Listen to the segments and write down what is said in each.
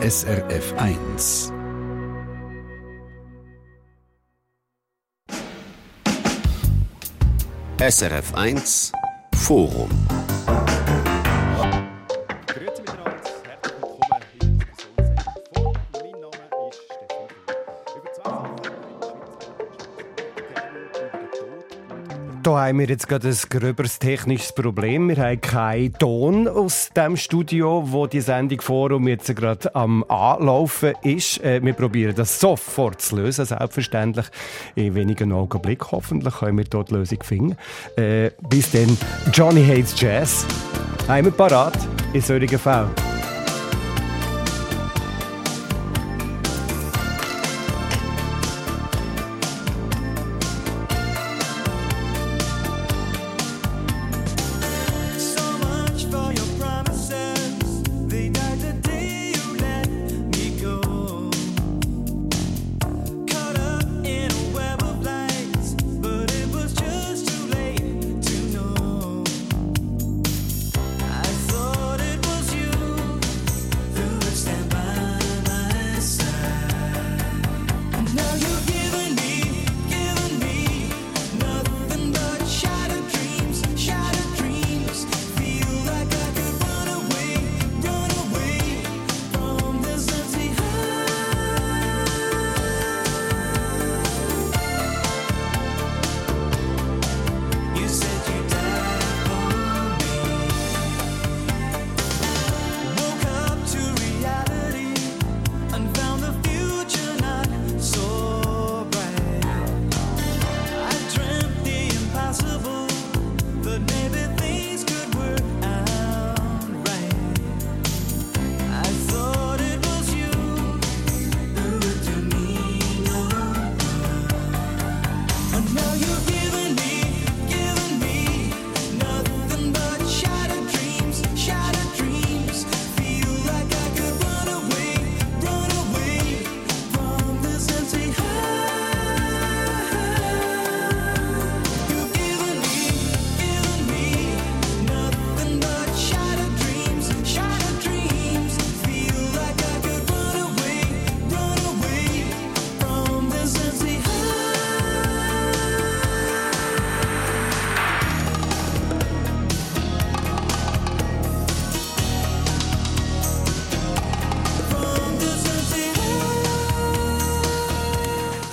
SRF 1. SRF 1 Forum Da haben wir jetzt gerade ein gröberes technisches Problem. Wir haben keinen Ton aus dem Studio, wo die Sendung Forum jetzt gerade am Anlaufen ist. Äh, wir probieren das sofort zu lösen, selbstverständlich. In wenigen Augenblicken hoffentlich können wir dort die Lösung finden. Äh, bis dann, Johnny Hates Jazz. Haben wir parat in solchen Fällen.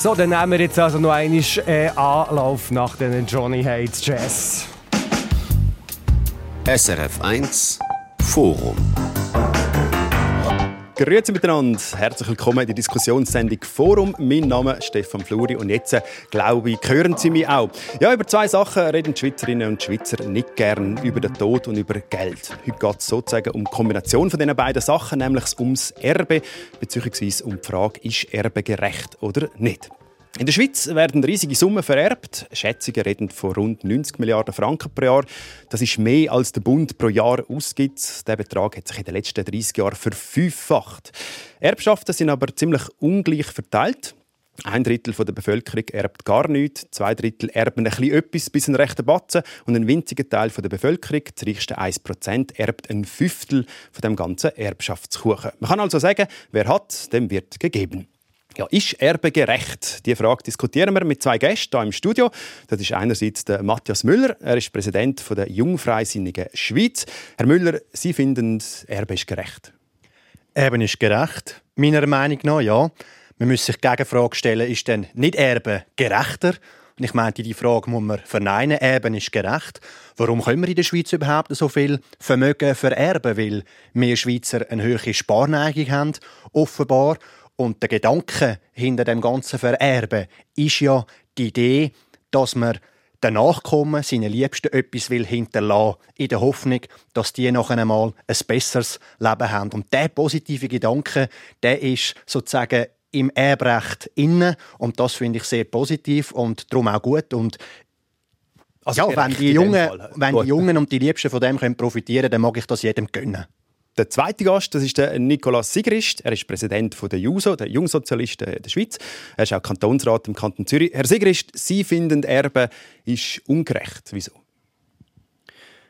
So, dann nehmen wir jetzt also noch einen äh, Anlauf nach den Johnny Hates Jazz. SRF 1 Forum Grüezi miteinander, herzlich willkommen in der Diskussionssendung Forum. Mein Name ist Stefan Fluri und jetzt, glaube ich, hören Sie mich auch. Ja, über zwei Sachen reden die Schweizerinnen und Schweizer nicht gern, über den Tod und über Geld. Heute geht es sozusagen um die Kombination von diesen beiden Sachen, nämlich ums Erbe, beziehungsweise um die Frage, ist Erbe gerecht oder nicht. In der Schweiz werden riesige Summen vererbt. Schätzungen reden von rund 90 Milliarden Franken pro Jahr. Das ist mehr, als der Bund pro Jahr ausgibt. Der Betrag hat sich in den letzten 30 Jahren verfünffacht. Erbschaften sind aber ziemlich ungleich verteilt. Ein Drittel der Bevölkerung erbt gar nichts, zwei Drittel erben ein bisschen etwas bis einen rechten Batzen und ein winziger Teil der Bevölkerung, das reichste 1%, erbt ein Fünftel von dem ganzen Erbschaftskuchen. Man kann also sagen, wer hat, dem wird gegeben. Ja, ist Erbe gerecht? Die Frage diskutieren wir mit zwei Gästen hier im Studio. Das ist einerseits der Matthias Müller. Er ist Präsident der Jungfreisinnigen Schweiz. Herr Müller, Sie finden, Erbe ist gerecht? Erbe ist gerecht. Meiner Meinung nach, ja. Man muss sich die Gegenfrage stellen, ist denn nicht Erbe gerechter? Und ich meinte, die Frage muss man verneinen. Erben ist gerecht. Warum können wir in der Schweiz überhaupt so viel Vermögen vererben? Weil wir Schweizer eine höhere Sparneigung haben, offenbar. Und der Gedanke hinter dem ganzen Vererben ist ja die Idee, dass man den Nachkommen, seinen Liebsten, etwas will hinterlassen in der Hoffnung, dass die noch einmal ein besseres Leben haben. Und der positive Gedanke, der ist sozusagen im Erbrecht inne und das finde ich sehr positiv und darum auch gut und also ja, wenn die, Jungen, wenn die Jungen und die Liebsten von dem können profitieren, dann mag ich das jedem gönnen. Der zweite Gast das ist der Nikolaus Sigrist. Er ist Präsident der JUSO, der Jungsozialisten der Schweiz. Er ist auch Kantonsrat im Kanton Zürich. Herr Sigrist, Sie finden, Erbe ist ungerecht. Wieso?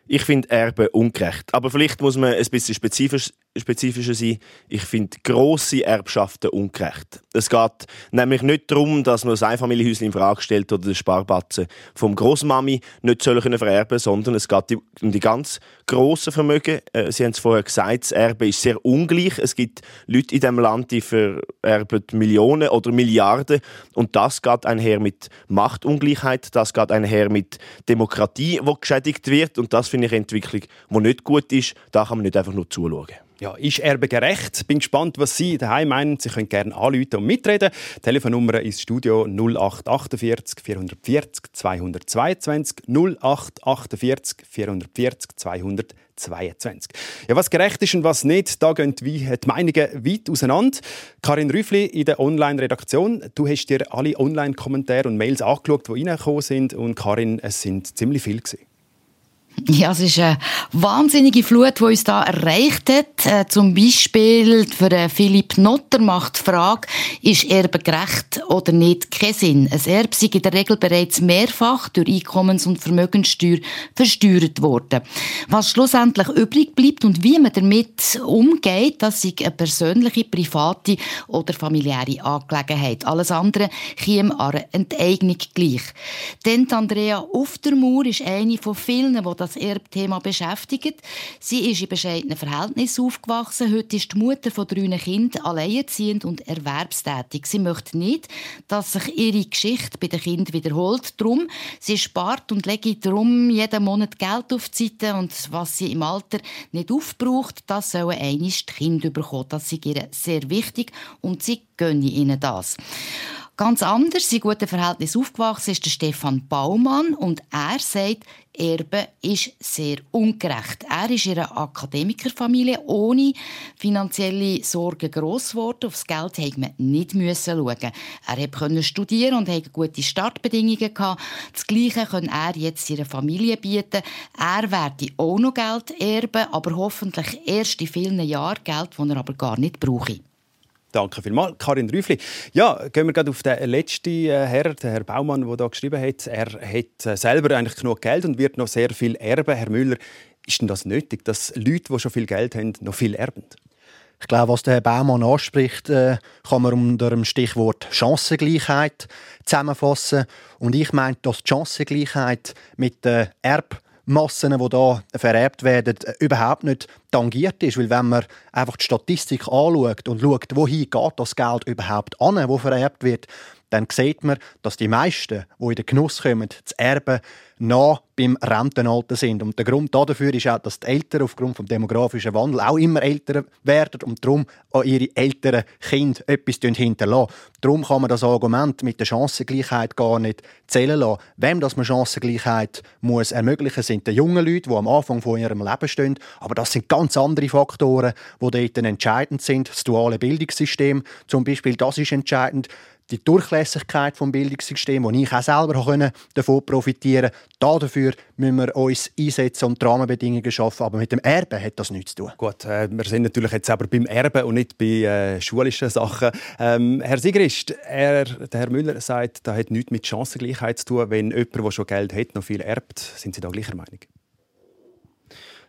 Ich finde Erbe ungerecht. Aber vielleicht muss man ein bisschen spezifisch spezifischer sein. Ich finde grosse Erbschaften ungerecht. Es geht nämlich nicht darum, dass man das Einfamilienhäuschen in Frage stellt oder den Sparbatzen vom Großmami nicht sollen vererben, sondern es geht um die ganz grossen Vermögen. Äh, Sie haben es vorher gesagt, das Erbe ist sehr ungleich. Es gibt Leute in diesem Land, die vererben Millionen oder Milliarden und das geht einher mit Machtungleichheit, das geht einher mit Demokratie, die geschädigt wird und das finde ich eine Entwicklung, die nicht gut ist. Da kann man nicht einfach nur zuschauen. Ja, ist Erbe gerecht? Bin gespannt, was Sie daheim meinen. Sie können gerne anrufen und mitreden. Die Telefonnummer ist Studio 0848 440 222 0848 440 222. Ja, was gerecht ist und was nicht, da gehen die Meinungen weit auseinander. Karin Rüffli in der Online-Redaktion, du hast dir alle Online-Kommentare und Mails angeschaut, die reingekommen sind. Und Karin, es sind ziemlich viele gewesen. Ja, es ist eine wahnsinnige Flut, die uns da erreicht hat. Äh, zum Beispiel für äh, Philipp Notter macht die Frage, ist Erbe gerecht oder nicht, keinen Sinn. Ein Erbe sei in der Regel bereits mehrfach durch Einkommens- und Vermögenssteuer versteuert worden. Was schlussendlich übrig bleibt und wie man damit umgeht, das ist eine persönliche, private oder familiäre Angelegenheit. Alles andere käme an Enteignung gleich. Denn Andrea Uftermauer ist eine von vielen, die das Erbthema beschäftigt. Sie ist in bescheidenen Verhältnissen aufgewachsen. Heute ist die Mutter von drei Kindern alleinerziehend und erwerbstätig. Sie möchte nicht, dass sich ihre Geschichte bei den Kindern wiederholt. Darum, sie spart und legt darum jeden Monat Geld auf die Seite und was sie im Alter nicht aufbraucht, das sollen einmal die Kinder bekommen. Das ist ihr sehr wichtig und sie gönne ihnen das. Ganz anders, in guten Verhältnissen aufgewachsen ist der Stefan Baumann und er sagt, Erbe ist sehr ungerecht. Er ist in einer Akademikerfamilie ohne finanzielle Sorgen gross geworden. Aufs Geld musste man nicht schauen. Er konnte studieren und hatte gute Startbedingungen. Gehabt. Das Gleiche kann er jetzt seiner Familie bieten. Er werde auch noch Geld erben, aber hoffentlich erst in vielen Jahren Geld, das er aber gar nicht brauche. Danke vielmals, Karin Rüffli. Ja, gehen wir gerade auf den letzten äh, Herr, den Herr Baumann, der da geschrieben hat. Er hat äh, selber eigentlich genug Geld und wird noch sehr viel erben. Herr Müller, ist denn das nötig, dass Leute, die schon viel Geld haben, noch viel erben? Ich glaube, was der Herr Baumann anspricht, äh, kann man unter dem Stichwort Chancengleichheit zusammenfassen. Und ich meine, dass die Chancengleichheit mit der Erb Massen, die hier vererbt werden, überhaupt nicht tangiert ist. Weil wenn man einfach die Statistik anschaut und schaut, wohin geht das Geld überhaupt an, wo vererbt wird, dann sieht man, dass die meisten, die in den Genuss kommen, zu erben, noch beim Rentenalter sind. Und der Grund dafür ist auch, dass die Eltern aufgrund des demografischen Wandels auch immer älter werden und darum an ihre älteren Kinder etwas hinterlassen. Darum kann man das Argument mit der Chancengleichheit gar nicht zählen lassen. Wem das man Chancengleichheit muss ermöglichen, sind die jungen Leute, die am Anfang von ihrem Leben stehen. Aber das sind ganz andere Faktoren, die dort entscheidend sind. Das duale Bildungssystem zum Beispiel, das ist entscheidend die Durchlässigkeit des Bildungssystems, wo ich auch selber davon profitieren konnte. Dafür müssen wir uns einsetzen und die Rahmenbedingungen schaffen. Aber mit dem Erben hat das nichts zu tun. Gut, äh, wir sind natürlich jetzt aber beim Erben und nicht bei äh, schulischen Sachen. Ähm, Herr Sigrist, er, der Herr Müller sagt, das hat nichts mit Chancengleichheit zu tun. Wenn jemand, der schon Geld hat, noch viel erbt, sind Sie da gleicher Meinung?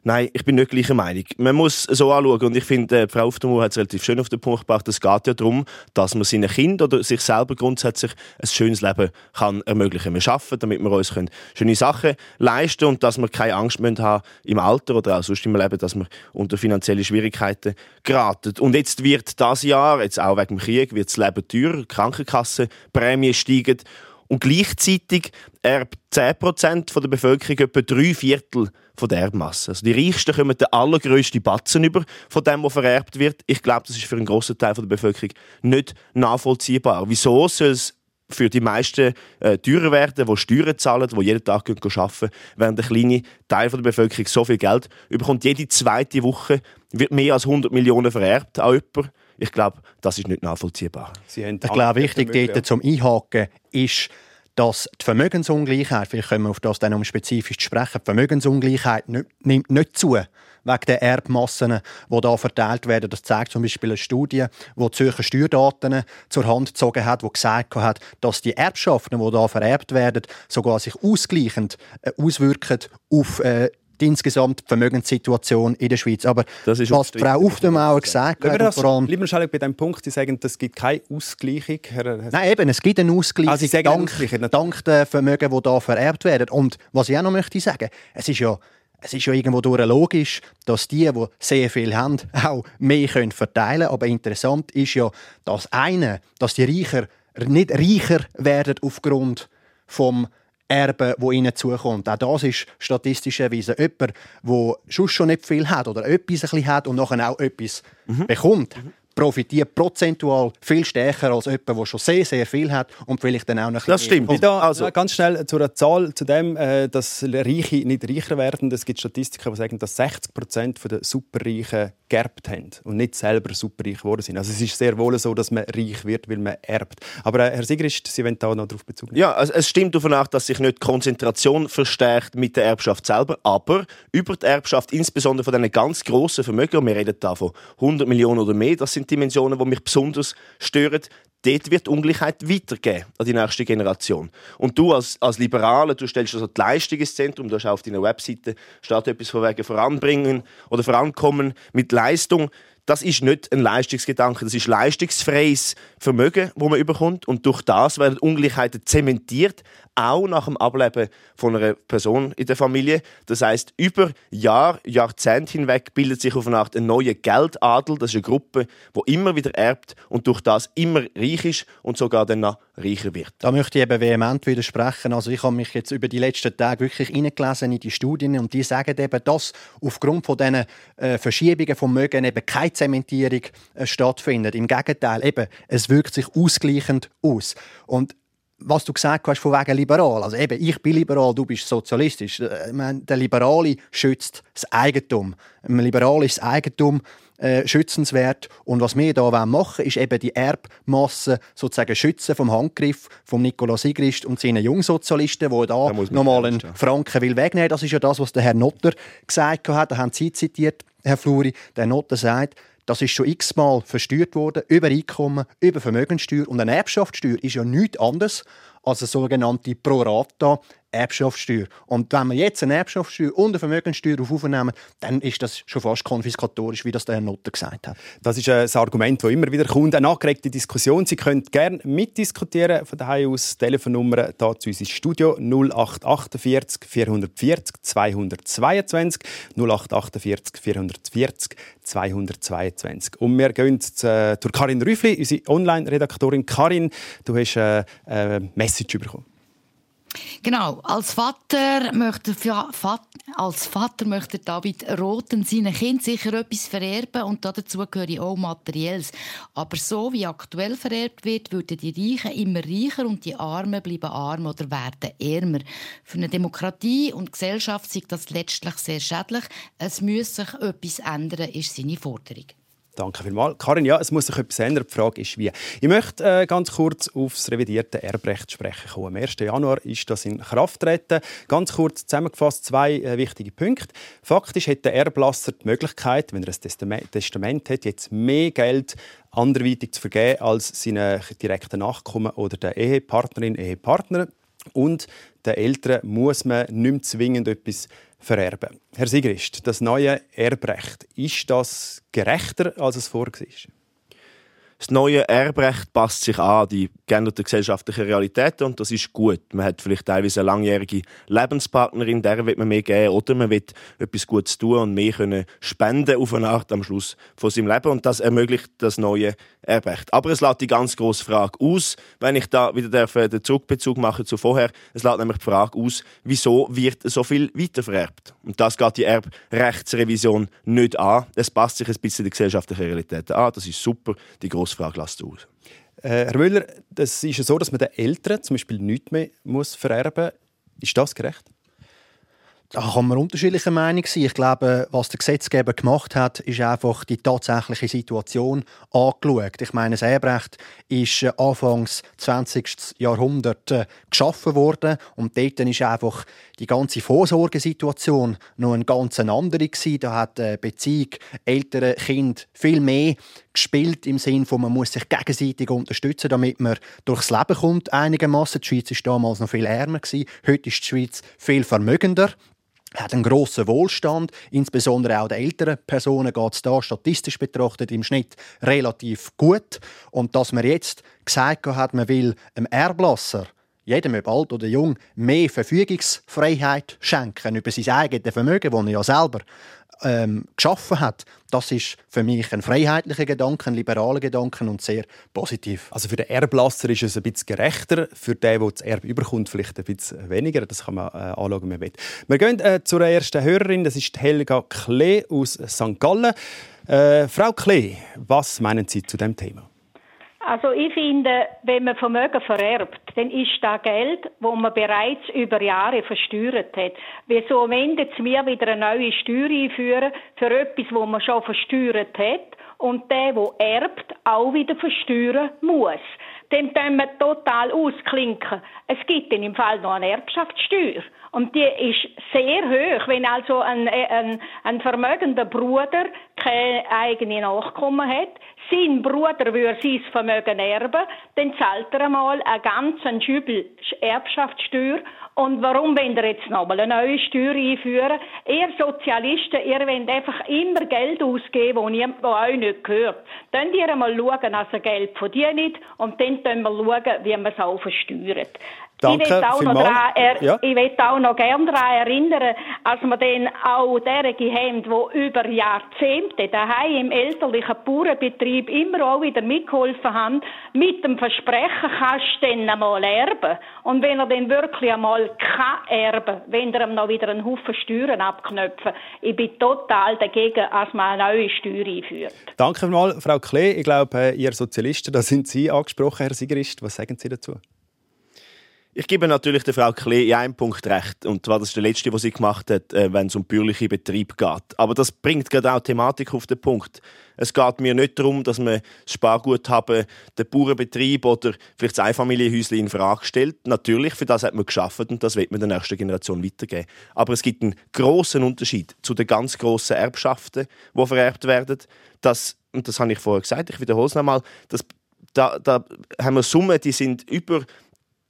Nein, ich bin nicht gleicher Meinung. Man muss so anschauen und ich finde, äh, Frau Auftermuhr hat es relativ schön auf den Punkt gebracht. Es geht ja darum, dass man seinen Kind oder sich selber grundsätzlich ein schönes Leben kann ermöglichen. Wir arbeiten, damit wir uns können schöne Sachen leisten können und dass wir keine Angst haben im Alter oder auch sonst im Leben, dass wir unter finanzielle Schwierigkeiten geraten. Und jetzt wird das Jahr, jetzt auch wegen dem Krieg, wird das Leben teurer, Krankenkassenprämien steigen und gleichzeitig erbt 10% der Bevölkerung etwa drei Viertel von der Erbmasse. Also die Reichsten kommen den allergrößten Batzen über von dem, was vererbt wird. Ich glaube, das ist für einen grossen Teil der Bevölkerung nicht nachvollziehbar. Wieso soll es für die meisten äh, teurer werden, die Steuern zahlen, die jeden Tag arbeiten können, während der kleine Teil der Bevölkerung so viel Geld überkommt. Jede zweite Woche wird mehr als 100 Millionen vererbt an jemanden. Ich glaube, das ist nicht nachvollziehbar. ich glaube, wichtig dort zum Einhaken ist, dass die Vermögensungleichheit, vielleicht können wir auf das dann um spezifisch sprechen, die Vermögensungleichheit nicht, nimmt nicht zu wegen der Erbmassen, die da verteilt werden. Das zeigt zum Beispiel eine Studie, die die Zürcher Steuerdaten zur Hand gezogen hat, die gesagt hat, dass die Erbschaften, die da vererbt werden, sogar sich ausgleichend äh, auswirken auf äh, die insgesamt Vermögenssituation in der Schweiz. Aber Das ist was Frau Uftemauer gesagt hat, das, vor allem, lieber schnell bei diesem Punkt, Sie sagen, es gibt keine Ausgleichung. Herr, Herr Nein, eben, es gibt einen Ausgleich Ah, Sie sagen einen dank, Ausgleich, dank der Vermögen, die da vererbt werden. Und was ich auch noch möchte sagen, es ist ja es ist ja irgendwo durch logisch, dass die, die sehr viel haben, auch mehr können verteilen können. Aber interessant ist ja, dass eine, dass die Reicher nicht reicher werden aufgrund vom Erben, wo ihnen zukommt. Auch das ist statistischerweise jemand, der schon nicht viel hat oder etwas ein bisschen hat und nachher auch etwas Mhm. bekommt. Profitiert prozentual viel stärker als jemand, der schon sehr, sehr viel hat und vielleicht dann auch noch ein Das stimmt. mehr Da, Also- ganz schnell zu einer Zahl, zu dem, äh, dass Reiche nicht reicher werden. Es gibt Statistiken, die sagen, dass 60 Prozent der Superreichen geerbt haben und nicht selber superreich geworden sind. Also es ist sehr wohl so, dass man reich wird, weil man erbt. Aber äh, Herr Sigrist, Sie wollen da noch darauf Bezug nehmen? Ja, also es stimmt davon auch, dass sich nicht die Konzentration verstärkt mit der Erbschaft selber, aber über die Erbschaft, insbesondere von diesen ganz grossen Vermögen, und wir reden da von 100 Millionen oder mehr, das sind Dimensionen, die mich besonders stören, dort wird Ungleichheit weitergehen an die nächste Generation. Und du als, als Liberaler, du stellst also die Leistung ins Zentrum, du hast auf deiner Webseite steht etwas von wegen voranbringen oder vorankommen mit Leistung. Das ist nicht ein Leistungsgedanke, das ist leistungsfreies Vermögen, wo man überkommt und durch das werden Ungleichheiten zementiert, auch nach dem Ableben von einer Person in der Familie. Das heißt, über Jahr, Jahrzehnt hinweg bildet sich auf eine Art ein neuer Geldadel. Das ist eine Gruppe, die immer wieder erbt und durch das immer reich ist und sogar dann noch reicher wird. Da möchte ich eben vehement widersprechen. Also ich habe mich jetzt über die letzten Tage wirklich eingelesen in die Studien und die sagen eben, dass aufgrund von diesen äh, Verschiebungen vom Mögen eben keine Zementierung äh, stattfindet. Im Gegenteil, eben, es wirkt sich ausgleichend aus. Und was du gesagt hast von wegen liberal, also eben, ich bin liberal, du bist sozialistisch. Äh, der Liberale schützt das Eigentum. Ein Liberal ist das Eigentum äh, schützenswert. Und was wir hier machen ist eben die Erbmasse sozusagen schützen vom Handgriff von Nikolaus Sigrist und seinen Jungsozialisten, die da nochmal einen. Franken will wegnehmen. Das ist ja das, was der Herr Notter gesagt hat. Da haben Sie zitiert, Herr Fluri. Der Notter sagt, das ist schon x-mal versteuert worden, über Einkommen, über Vermögenssteuer. Und eine Erbschaftssteuer ist ja nichts anderes als eine sogenannte Pro-Rata Erbschaftssteuer. Und wenn wir jetzt eine Erbschaftssteuer und eine Vermögenssteuer aufnehmen, dann ist das schon fast konfiskatorisch, wie das der Herr Notter gesagt hat. Das ist ein Argument, das immer wieder kommt. Eine angeregte Diskussion. Sie können gerne mitdiskutieren von daheim aus. Telefonnummer hier zu uns ins Studio 0848 440 222 0848 440 222. Und wir gehen zu, äh, zur Karin Rüffli, unsere Online-Redaktorin. Karin, du hast äh, eine Message bekommen. Genau, als Vater möchte, als Vater möchte David Roten seinen Kind sicher etwas vererben und dazu gehöre auch Materielles. Aber so wie aktuell vererbt wird, würden die Reichen immer reicher und die Armen bleiben arm oder werden ärmer. Für eine Demokratie und Gesellschaft ist das letztlich sehr schädlich. Es muss sich etwas ändern, ist seine Forderung. Danke vielmals. Karin, ja, es muss sich etwas ändern. Die Frage ist, wie. Ich möchte äh, ganz kurz auf das revidierte Erbrecht sprechen kommen. Am 1. Januar ist das in Kraft getreten. Ganz kurz zusammengefasst zwei äh, wichtige Punkte. Faktisch hat der Erblasser die Möglichkeit, wenn er ein Testament, Testament hat, jetzt mehr Geld anderweitig zu vergeben als seine direkten Nachkommen oder der Ehepartnerin, Ehepartner. Und den Eltern muss man nicht zwingend etwas vererben. Herr Sigrist, das neue Erbrecht, ist das gerechter, als es vorgesehen ist? Das neue Erbrecht passt sich an die geänderten gesellschaftlichen Realitäten und das ist gut. Man hat vielleicht teilweise eine langjährige Lebenspartnerin, der wird man mehr geben oder man will etwas Gutes tun und mehr können spenden auf eine Art am Schluss von seinem Leben und das ermöglicht das neue Erbrecht. Aber es lässt die ganz große Frage aus, wenn ich da wieder darf, äh, den Zurückbezug machen zu vorher. Es lässt nämlich die Frage aus, wieso wird so viel weitervererbt? Und das geht die Erbrechtsrevision nicht an. Es passt sich ein bisschen die gesellschaftlichen Realitäten an. Das ist super. Die Frage lasst du aus. Äh, Herr Müller, es ist ja so, dass man den Eltern zum Beispiel nichts mehr muss vererben muss. Ist das gerecht? Da kann man unterschiedlicher Meinung sein. Ich glaube, was der Gesetzgeber gemacht hat, ist einfach die tatsächliche Situation angeschaut. Ich meine, das Erbrecht ist äh, Anfangs 20. Jahrhundert äh, geschaffen worden und dort ist einfach die ganze Vorsorgesituation noch eine ganz andere gewesen. Da hat die Beziehung Eltern, Kind viel mehr gespielt im Sinne von, man muss sich gegenseitig unterstützen, damit man durchs Leben kommt einigermaßen. Die Schweiz ist damals noch viel ärmer gewesen. Heute ist die Schweiz viel vermögender. hat einen grossen Wohlstand. Insbesondere auch den älteren Personen geht es da statistisch betrachtet im Schnitt relativ gut. Und dass man jetzt gesagt hat, man will einem Erblasser jedem, ob alt oder jung, mehr Verfügungsfreiheit schenken über sein eigenes Vermögen, das er ja selber ähm, geschaffen hat, das ist für mich ein freiheitlicher Gedanke, ein liberaler Gedanke und sehr positiv. Also für den Erblasser ist es ein bisschen gerechter, für den, der das Erbe überkommt, vielleicht ein bisschen weniger. Das kann man äh, anschauen, wenn man will. Wir gehen äh, zur ersten Hörerin, das ist Helga Klee aus St. Gallen. Äh, Frau Klee, was meinen Sie zu dem Thema? Also ich finde, wenn man Vermögen vererbt, dann ist das Geld, wo man bereits über Jahre versteuert hat. Wieso jetzt wir wieder eine neue Steuer einführen für etwas, wo man schon versteuert hat und der, der erbt, auch wieder versteuern muss? Dann können wir total ausklinken. Es gibt dann im Fall noch eine Erbschaftssteuer. Und die ist sehr hoch. Wenn also ein, ein, ein vermögender Bruder keine eigene Nachkommen hat, sein Bruder würde sein Vermögen erben, dann zahlt er einmal einen ganzen Schübel Erbschaftssteuer. Und warum wollt ihr jetzt nochmal eine neue Steuer einführen? Ihr Sozialisten, ihr wollt einfach immer Geld ausgeben, wo, euch nicht gehört. Dann ihr einmal schauen, dass ihr Geld verdient und dann können wir schauen, wie man es auch versteuert. Danke ich will auch noch, er, ja. ich auch noch gerne daran erinnern, als wir dann auch derige haben, die über Jahrzehnte daheim im elterlichen Bauernbetrieb immer auch wieder mitgeholfen haben, mit dem Versprechen kannst du dann einmal erben. Und wenn er dann wirklich einmal kann erben, wenn er ihm noch wieder einen Haufen Steuern abknöpfen, ich bin total dagegen, als man eine neue Steuer einführt. Danke mal, Frau Klee. Ich glaube, äh, ihr Sozialisten, da sind Sie angesprochen, Herr Sigerist. Was sagen Sie dazu? Ich gebe natürlich der Frau Klee in einem Punkt recht. Und zwar das ist der letzte, was sie gemacht hat, äh, wenn es um bürgerliche Betrieb geht. Aber das bringt gerade auch Thematik auf den Punkt. Es geht mir nicht darum, dass man das Sparguthaben, den Bauernbetrieb oder vielleicht das Einfamilienhäuschen in Frage stellt. Natürlich, für das hat man geschafft und das wird man der nächsten Generation weitergeben. Aber es gibt einen großen Unterschied zu den ganz grossen Erbschaften, die vererbt werden. Das, und das habe ich vorher gesagt, ich wiederhole es nochmal, das da, da haben wir Summen, die sind über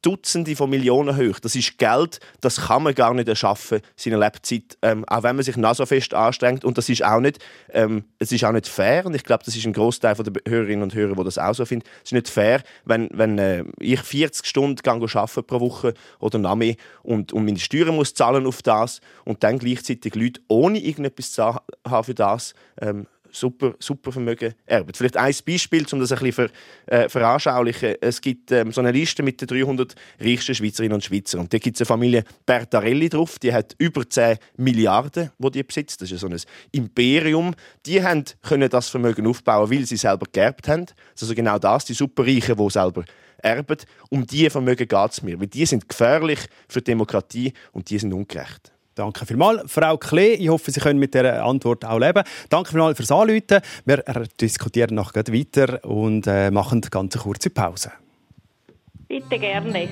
Dutzende von Millionen hoch. Das ist Geld, das kann man gar nicht erschaffen, seiner Lebzeit, ähm, auch wenn man sich noch so fest anstrengt. Und das ist auch nicht, ähm, es ist auch nicht fair. Und ich glaube, das ist ein Großteil der Hörerinnen und Hörer, die das auch so finden. Es ist nicht fair, wenn, wenn äh, ich 40 Stunden arbeite pro Woche oder noch mehr und, und meine Steuern muss zahlen auf das und dann gleichzeitig Leute ohne irgendetwas zu haben für das ähm, super, super Vermögen erben. Vielleicht ein Beispiel, um das ein bisschen ver, äh, veranschaulichen. Es gibt ähm, so eine Liste mit den 300 reichsten Schweizerinnen und Schweizer. Und da gibt es eine Familie Bertarelli drauf, die hat über 10 Milliarden, die die besitzt. Das ist so ein Imperium. Die haben können das Vermögen aufbauen, weil sie selber geerbt haben. Also genau das, die Superreichen, die selber erben. Um diese Vermögen geht es mir, weil die sind gefährlich für die Demokratie und die sind ungerecht. Danke vielmals. Frau Klee, ich hoffe, Sie können mit dieser Antwort auch leben. Danke vielmals fürs Anrufen. Wir diskutieren noch weiter und äh, machen eine ganz kurze Pause. Bitte gerne.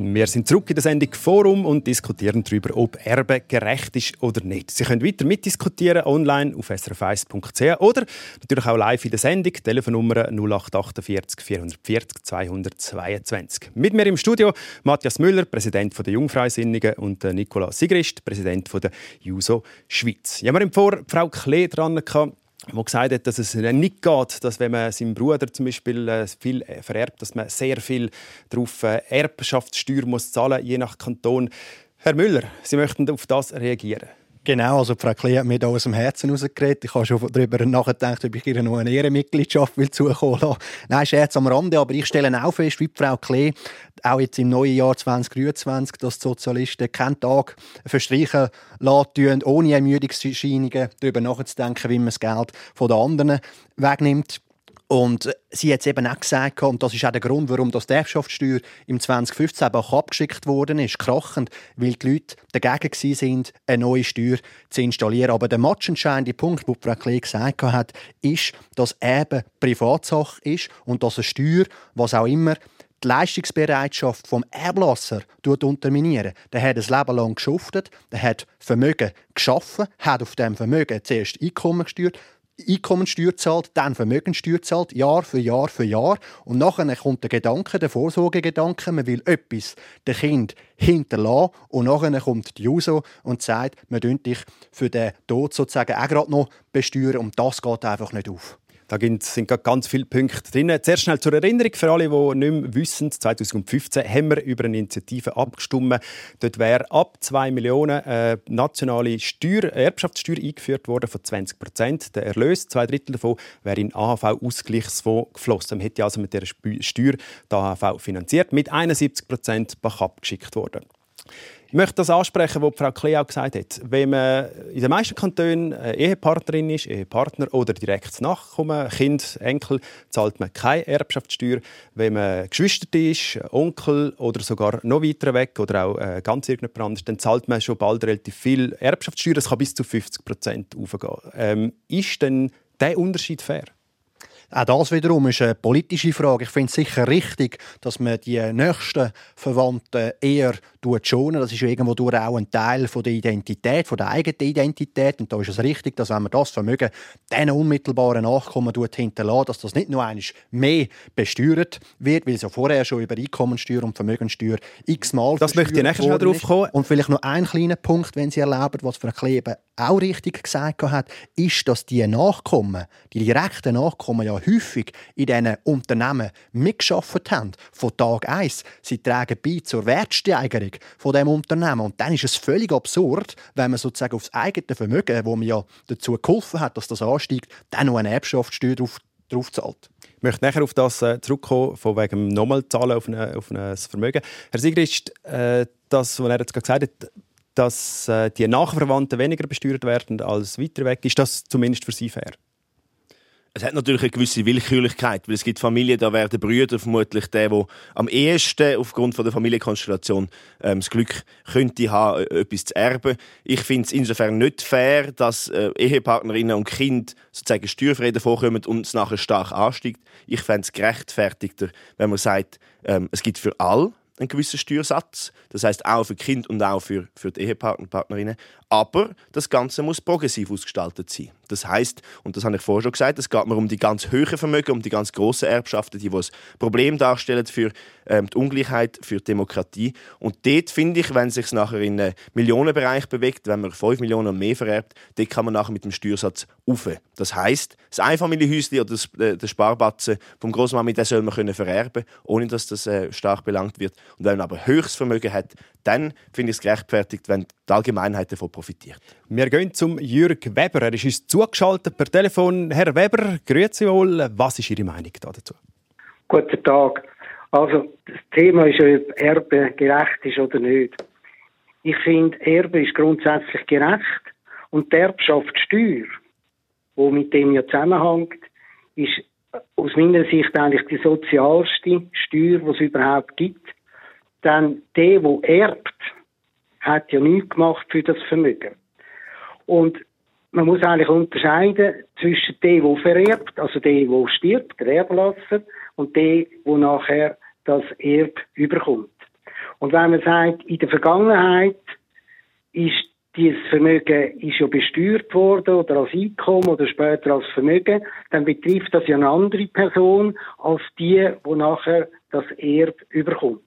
Wir sind zurück in der Sendung Forum und diskutieren darüber, ob Erbe gerecht ist oder nicht. Sie können weiter mitdiskutieren online auf srf1.ch oder natürlich auch live in der Sendung. Telefonnummer 0848 440 222. Mit mir im Studio Matthias Müller, Präsident der Jungfreisinnigen und Nicola Sigrist, Präsident der JUSO Schweiz. Ja, wir haben vor Frau Klee dran wo gesagt hat, dass es nicht geht, dass wenn man seinem Bruder zum Beispiel äh, viel äh, vererbt, dass man sehr viel darauf äh, Erbschaftssteuer muss zahlen, je nach Kanton. Herr Müller, Sie möchten auf das reagieren? Genau, also Frau Klee hat mir da aus dem Herzen rausgeredet. Ich habe schon darüber nachgedacht, ob ich ihr noch eine Ehrenmitgliedschaft will zukommen lassen. Nein, Scherz am Rande, aber ich stelle auch fest, wie Frau Klee, auch jetzt im neuen Jahr 2023, dass die Sozialisten keinen Tag verstreichen lassen, ohne Ermüdungserscheinungen darüber nachzudenken, wie man das Geld von den anderen wegnimmt. Und sie hat es eben auch gesagt, und das ist auch der Grund, warum das die Erbschaftssteuer im 2015 auch abgeschickt worden ist, krachend, weil die Leute dagegen sind, eine neue Steuer zu installieren. Aber der matchentscheidende Punkt, den Frau Klee gesagt hat, ist, dass eben Privatsache ist und dass eine Steuer, was auch immer, die Leistungsbereitschaft vom Erblasser unterminieren. Der hat ein Leben lang geschuftet, der hat Vermögen geschaffen, hat auf dem Vermögen zuerst Einkommen gesteuert, Einkommensteuer zahlt, dann Vermögenssteuer zahlt, Jahr für Jahr für Jahr. Und nachher kommt der Gedanke, der Vorsorgegedanke, man will etwas dem Kind hinterlassen. Und nachher kommt die Juso und sagt, man dich für den Tod sozusagen auch gerade noch besteuern. Und das geht einfach nicht auf. Da sind ganz viele Punkte drin. Zuerst schnell zur Erinnerung für alle, die nicht mehr wissen. 2015 haben wir über eine Initiative abgestimmt. Dort wäre ab 2 Millionen äh, nationale Steuer, Erbschaftssteuer eingeführt worden von 20 Prozent. Der Erlös, zwei Drittel davon, wäre in AHV-Ausgleichsfonds geflossen. Man hätte also mit dieser Steuer die AHV finanziert. Mit 71 Prozent abgeschickt worden. Ich möchte das ansprechen, was Frau Klee auch gesagt hat. Wenn man in den meisten Kantonen Ehepartnerin ist, Ehepartner oder direktes Nachkommen, Kind, Enkel, zahlt man keine Erbschaftssteuer. Wenn man Geschwister ist, Onkel oder sogar noch weiter weg oder auch äh, ganz irgendjemand anderes, dann zahlt man schon bald relativ viel Erbschaftssteuer. Es kann bis zu 50 Prozent aufgehen. Ähm, ist denn dieser Unterschied fair? Auch das wiederum ist eine politische Frage. Ich finde es sicher richtig, dass man die nächsten Verwandten eher schonen. Das ist irgendwo durch auch ein Teil von der Identität, von der eigenen Identität. Und da ist es richtig, dass wenn man das Vermögen diesen unmittelbaren Nachkommen hinterlässt, dass das nicht nur einmal mehr besteuert wird, weil es ja vorher schon über Einkommensteuer und Vermögenssteuer x-mal Das möchte ich nachher schnell drauf kommen. Und vielleicht noch ein kleiner Punkt, wenn Sie erlauben, was Frau Klebe auch richtig gesagt hat, ist, dass die Nachkommen, die direkten Nachkommen ja häufig in diesen Unternehmen mitgeschafft haben, von Tag 1. Sie tragen bei zur Wertsteigerung von dem Unternehmen. Und dann ist es völlig absurd, wenn man sozusagen aufs eigene Vermögen, wo man ja dazu geholfen hat, dass das ansteigt, dann noch eine Erbschaftssteuer drauf, drauf zahlt. Ich möchte nachher auf das äh, zurückkommen, von wegen nochmal zahlen auf, eine, auf ein Vermögen. Herr Sigrist, äh, das, was er jetzt gesagt hat, dass äh, die Nachverwandten weniger besteuert werden als weiter weg, ist das zumindest für Sie fair? Es hat natürlich eine gewisse Willkürlichkeit, weil es gibt Familien, da werden Brüder vermutlich der, der am ehesten aufgrund von der Familienkonstellation ähm, das Glück könnte haben, äh, etwas zu erben. Ich finde es insofern nicht fair, dass äh, Ehepartnerinnen und Kind sozusagen steuerfrei vorkommen und es nachher stark ansteigt. Ich fände es gerechtfertigter, wenn man sagt, ähm, es gibt für alle einen gewissen Steuersatz. Das heißt auch für Kind und auch für, für die Ehepartner und Partnerinnen. Aber das Ganze muss progressiv ausgestaltet sein. Das heißt, und das habe ich vorher schon gesagt, es geht mir um die ganz hohen Vermögen, um die ganz grossen Erbschaften, die, ein Problem darstellen für ähm, die Ungleichheit, für die Demokratie. Und dort finde ich, wenn es sich nachher in einen Millionenbereich bewegt, wenn man 5 Millionen und mehr vererbt, dort kann man nachher mit dem Steuersatz rauf. Das heißt, das Einfamilienhäuschen oder das, äh, der Sparbatzen vom Großmami, den soll man können vererben, ohne dass das äh, stark belangt wird. Und wenn man aber höchstes Vermögen hat, dann finde ich es gerechtfertigt, wenn die Allgemeinheit davon profitiert. Wir gehen zum Jürg Weber. Er ist uns zugeschaltet per Telefon. Herr Weber, grüezi wohl. Was ist Ihre Meinung dazu? Guten Tag. Also, das Thema ist, ob Erbe gerecht ist oder nicht. Ich finde, Erbe ist grundsätzlich gerecht und die Erbschaftssteuer, die mit dem ja zusammenhängt, ist aus meiner Sicht eigentlich die sozialste Steuer, die es überhaupt gibt. Denn der, der erbt, hat ja nichts gemacht für das Vermögen. Und man muss eigentlich unterscheiden zwischen dem, der vererbt, also dem, der stirbt, der Erblasser, und dem, der nachher das Erb überkommt. Und wenn man sagt, in der Vergangenheit ist dieses Vermögen ist ja besteuert worden oder als Einkommen oder später als Vermögen, dann betrifft das ja eine andere Person als die, wo nachher das Erb überkommt.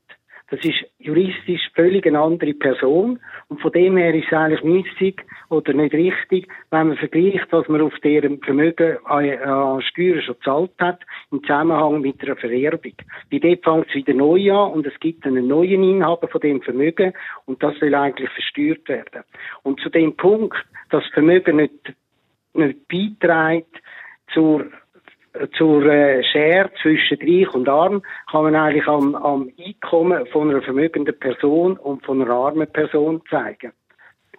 Das ist juristisch völlig eine andere Person. Und von dem her ist es eigentlich müßig oder nicht richtig, wenn man vergleicht, was man auf deren Vermögen an, Steuern schon gezahlt hat, im Zusammenhang mit einer Vererbung. Bei dort fängt es wieder neu an und es gibt einen neuen Inhaber von dem Vermögen und das will eigentlich versteuert werden. Und zu dem Punkt, dass Vermögen nicht, nicht beiträgt zur zur äh, Schere zwischen Reich und Arm kann man eigentlich am, am Einkommen von einer vermögenden Person und von einer armen Person zeigen.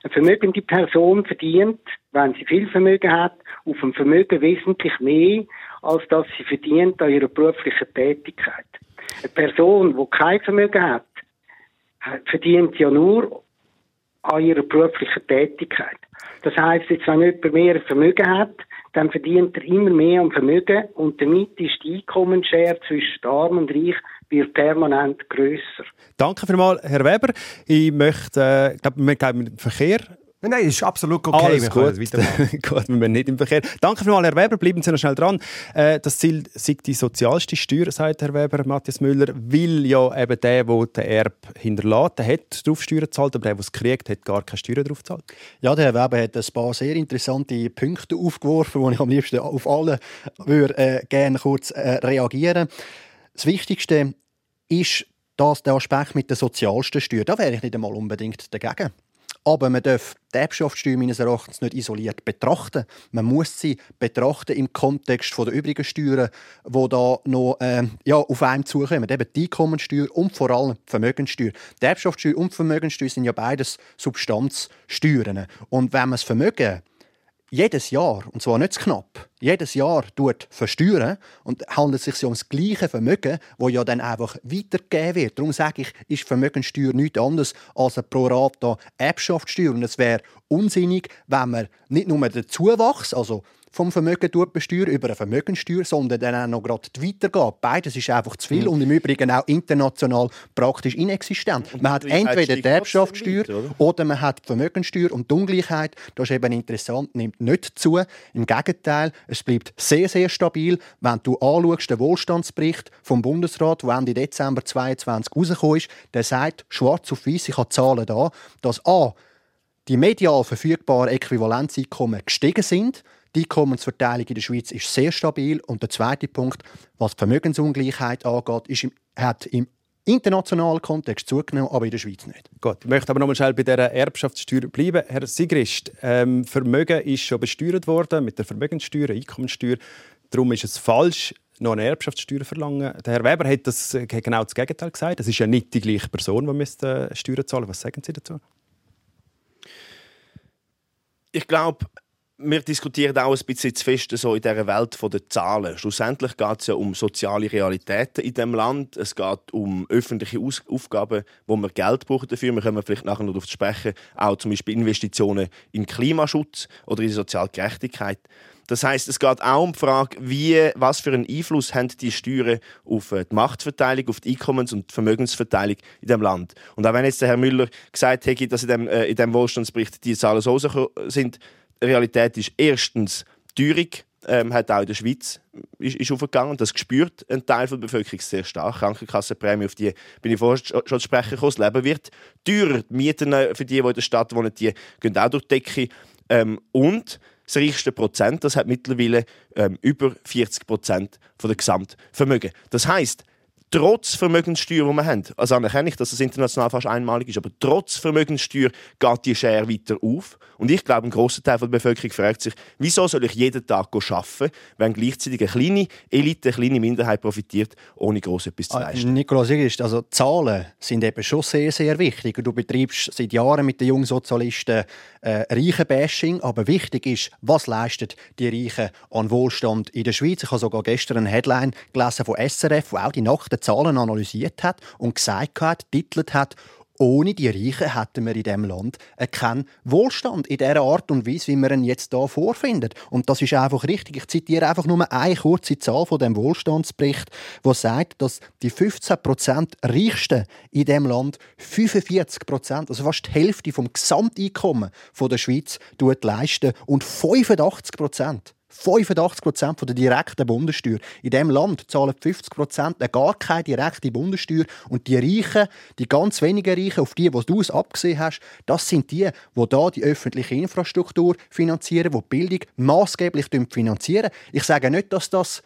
Eine vermögende Person verdient, wenn sie viel Vermögen hat, auf dem Vermögen wesentlich mehr, als dass sie verdient an ihrer beruflichen Tätigkeit. Eine Person, die kein Vermögen hat, verdient ja nur an ihrer beruflichen Tätigkeit. Das heißt, jetzt, wenn jemand mehr Vermögen hat, dann verdient er immer mehr am Vermögen und damit ist die Einkommensschere zwischen Arm und Reich wird permanent grösser. Danke vielmals, Herr Weber. Ich möchte, äh, ich glaube, wir gehen mit dem Verkehr Nein, ist absolut okay. Alles wir gut. gut, wir sind nicht im Verkehr. Danke vielmals, Herr Weber. Bleiben Sie noch schnell dran. Äh, das Ziel ist die sozialste Steuer, sagt Herr Weber, Matthias Müller, weil ja eben der, der den Erb hinterlässt, der hat darauf Steuern gezahlt, aber der, der es kriegt, hat gar keine Steuern darauf gezahlt. Ja, der Herr Weber hat ein paar sehr interessante Punkte aufgeworfen, wo ich am liebsten auf alle würde, äh, gerne kurz äh, reagieren Das Wichtigste ist dass der Aspekt mit der sozialsten Steuer. Da wäre ich nicht einmal unbedingt dagegen. Aber man darf die Erbschaftssteuer meines Erachtens nicht isoliert betrachten. Man muss sie betrachten im Kontext der übrigen Steuern, die da noch äh, ja, auf einem zukommen. Eben die Einkommensteuer und vor allem die Vermögenssteuer. Die Erbschaftssteuer und die Vermögenssteuer sind ja beides Substanzsteuern. Und wenn man das Vermögen jedes Jahr, und zwar nicht zu knapp, jedes Jahr versteuern und handelt es sich um das gleiche Vermögen, wo ja dann einfach weitergegeben wird. Darum sage ich, ist Vermögenssteuer nichts anderes als eine pro rata Erbschaftssteuer. Und es wäre unsinnig, wenn man nicht nur den Zuwachs, also vom Vermögen besteuern über eine Vermögenssteuer, sondern dann auch noch gerade weitergeht. Beides ist einfach zu viel mhm. und im Übrigen auch international praktisch inexistent. Und man hat entweder die Erbschaftssteuer oder? oder? man hat die Vermögenssteuer und die Ungleichheit, das ist eben interessant, nimmt nicht zu. Im Gegenteil, es bleibt sehr, sehr stabil. Wenn du anschaust, den Wohlstandsbericht vom Bundesrat, der Ende Dezember 2022 rausgekommen ist, der sagt schwarz auf weiß, ich habe Zahlen da, dass A, die medial verfügbaren Äquivalenzeinkommen gestiegen sind, die Einkommensverteilung in der Schweiz ist sehr stabil. Und der zweite Punkt, was die Vermögensungleichheit angeht, ist, hat im internationalen Kontext zugenommen, aber in der Schweiz nicht. Gut, ich möchte aber noch mal schnell bei dieser Erbschaftssteuer bleiben. Herr Sigrist, ähm, Vermögen ist schon besteuert worden mit der Vermögenssteuer, Einkommenssteuer. Darum ist es falsch, noch eine Erbschaftssteuer verlangen. Der Herr Weber hat das hat genau das Gegenteil gesagt. Es ist ja nicht die gleiche Person, die müsste äh, Steuern zahlen. Was sagen Sie dazu? Ich glaube, wir diskutieren auch ein bisschen zu fest so in dieser Welt der Zahlen. Schlussendlich geht es ja um soziale Realitäten in dem Land. Es geht um öffentliche Aus Aufgaben, wo man Geld braucht dafür. Wir können vielleicht nachher noch darauf sprechen, auch zum Beispiel Investitionen in Klimaschutz oder in soziale Gerechtigkeit. Das heißt, es geht auch um die Frage, wie, was für einen Einfluss haben die Steuern auf äh, die Machtverteilung, auf die Einkommens- und die Vermögensverteilung in dem Land. Und auch wenn jetzt der Herr Müller gesagt hätte, dass in dem, äh, in dem Wohlstandsbericht die Zahlen so sind, Realität ist erstens Teuerung, ähm, hat auch in der Schweiz ist, ist aufgegangen. Das spürt ein Teil der Bevölkerung sehr stark. Krankenkassenprämie, auf die bin ich vorher schon zu sprechen gekommen. Das Leben wird teurer. Die Mieten äh, für die, die in der Stadt wohnen, die gehen auch durch die Decke. Ähm, und das reichste Prozent, das hat mittlerweile ähm, über 40 Prozent der Gesamtvermögen. Das heißt, trotz Vermögenssteuer, die wir haben, also anerkenne ich, dass das international fast einmalig ist, aber trotz Vermögenssteuer geht die Schere weiter auf. Und ich glaube, ein grosser Teil der Bevölkerung fragt sich, wieso soll ich jeden Tag arbeiten, wenn gleichzeitig eine kleine Elite, eine kleine Minderheit profitiert, ohne gross etwas zu ah, leisten. Nikolaus also Zahlen sind eben schon sehr, sehr wichtig. Du betreibst seit Jahren mit den Jungsozialisten äh, Reichenbashing, aber wichtig ist, was leistet die Reichen an Wohlstand in der Schweiz. Ich habe sogar gestern eine Headline gelesen von SRF, wo auch die nackten Zahlen analysiert hat und gesagt hat, titelt hat, ohne die Reichen hätten wir in diesem Land keinen Wohlstand in der Art und Weise, wie wir ihn jetzt hier vorfinden. Und das ist einfach richtig. Ich zitiere einfach nur eine kurze Zahl von dem Wohlstandsbericht, wo sagt, dass die 15% Reichsten in diesem Land 45% also fast die Hälfte vom Gesamteinkommen der Schweiz leisten und 85 85% der direkten Bundessteuer. In diesem Land zahlen 50% gar keine direkte Bundessteuer. Und die Reichen, die ganz wenigen Reichen, auf die, die du es abgesehen hast, das sind die, die da die öffentliche Infrastruktur finanzieren, die Bildung maßgeblich finanzieren. Ich sage nicht, dass das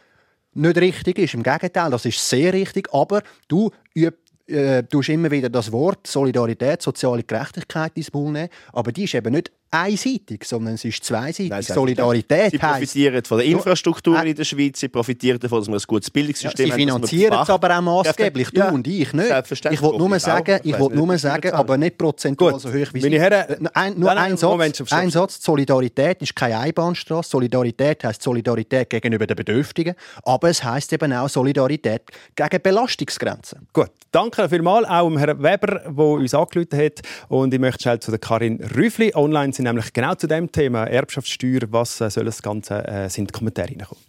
nicht richtig ist. Im Gegenteil, das ist sehr richtig. Aber du übst äh, immer wieder das Wort Solidarität, soziale Gerechtigkeit ins Maul nehmen, aber die ist eben nicht einseitig, sondern es ist zweiseitig. Nein, Solidarität Sie profitieren von der Infrastruktur in der Schweiz, sie profitieren davon, dass wir ein gutes Bildungssystem ja, sie haben. Sie finanzieren es aber auch maßgeblich, du ja, und ich nicht. Ich wollte nur sagen, ich will nur sagen aber nicht prozentual so hoch wie Sie. Herren, ein, nur ein, Satz, ein Satz, Solidarität ist keine Einbahnstraße. Solidarität heisst Solidarität gegenüber den Bedürftigen, aber es heisst eben auch Solidarität gegen Belastungsgrenzen. Gut, danke vielmals auch Herrn Weber, der uns angerufen hat und ich möchte schnell zu der Karin Rüffli online sind nämlich genau zu dem Thema Erbschaftssteuer, was äh, soll das Ganze, äh, sind die Kommentare reinkommen.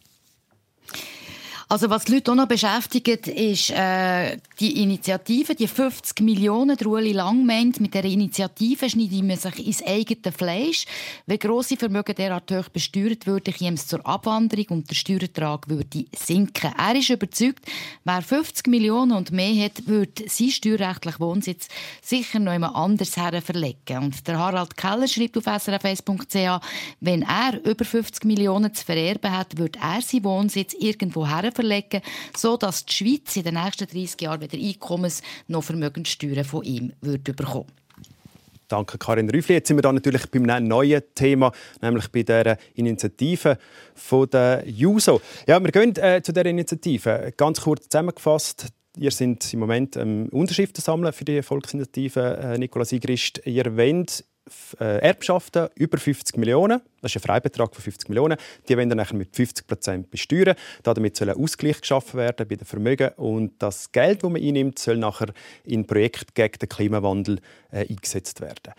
Also was die Leute auch noch beschäftigt, ist äh, die Initiative, die 50 Millionen, der Ueli Lang meint, mit dieser Initiative schneidet man sich ins eigene Fleisch. Wenn grosse Vermögen derart hoch besteuert würden, käme es zur Abwanderung und der Steuerertrag würde sinken. Er ist überzeugt, wer 50 Millionen und mehr hat, würde sein steuerrechtlichen Wohnsitz sicher noch jemand anders her verlegen. Und der Harald Keller schreibt auf srf1.ch, wenn er über 50 Millionen zu vererben hat, würde er seinen Wohnsitz irgendwo her verlegen, sodass die Schweiz in den nächsten 30 Jahren weder Einkommens- noch Vermögenssteuern von ihm würde bekommen Danke, Karin Rüffli. Jetzt sind wir da natürlich beim neuen Thema, nämlich bei der Initiative von der JUSO. Ja, wir gehen äh, zu der Initiative. Ganz kurz zusammengefasst. Ihr seid im Moment ähm, Unterschriften sammeln für die Volksinitiative. Äh, Nikolaus Igrist, ihr wollt Erbschaften über 50 Millionen, das ist ein Freibetrag von 50 Millionen, die werden dann mit 50 Prozent besteuern. Damit soll ein Ausgleich geschaffen werden bei den Vermögen und das Geld, das man einnimmt, soll nachher in Projekte gegen den Klimawandel äh, eingesetzt werden.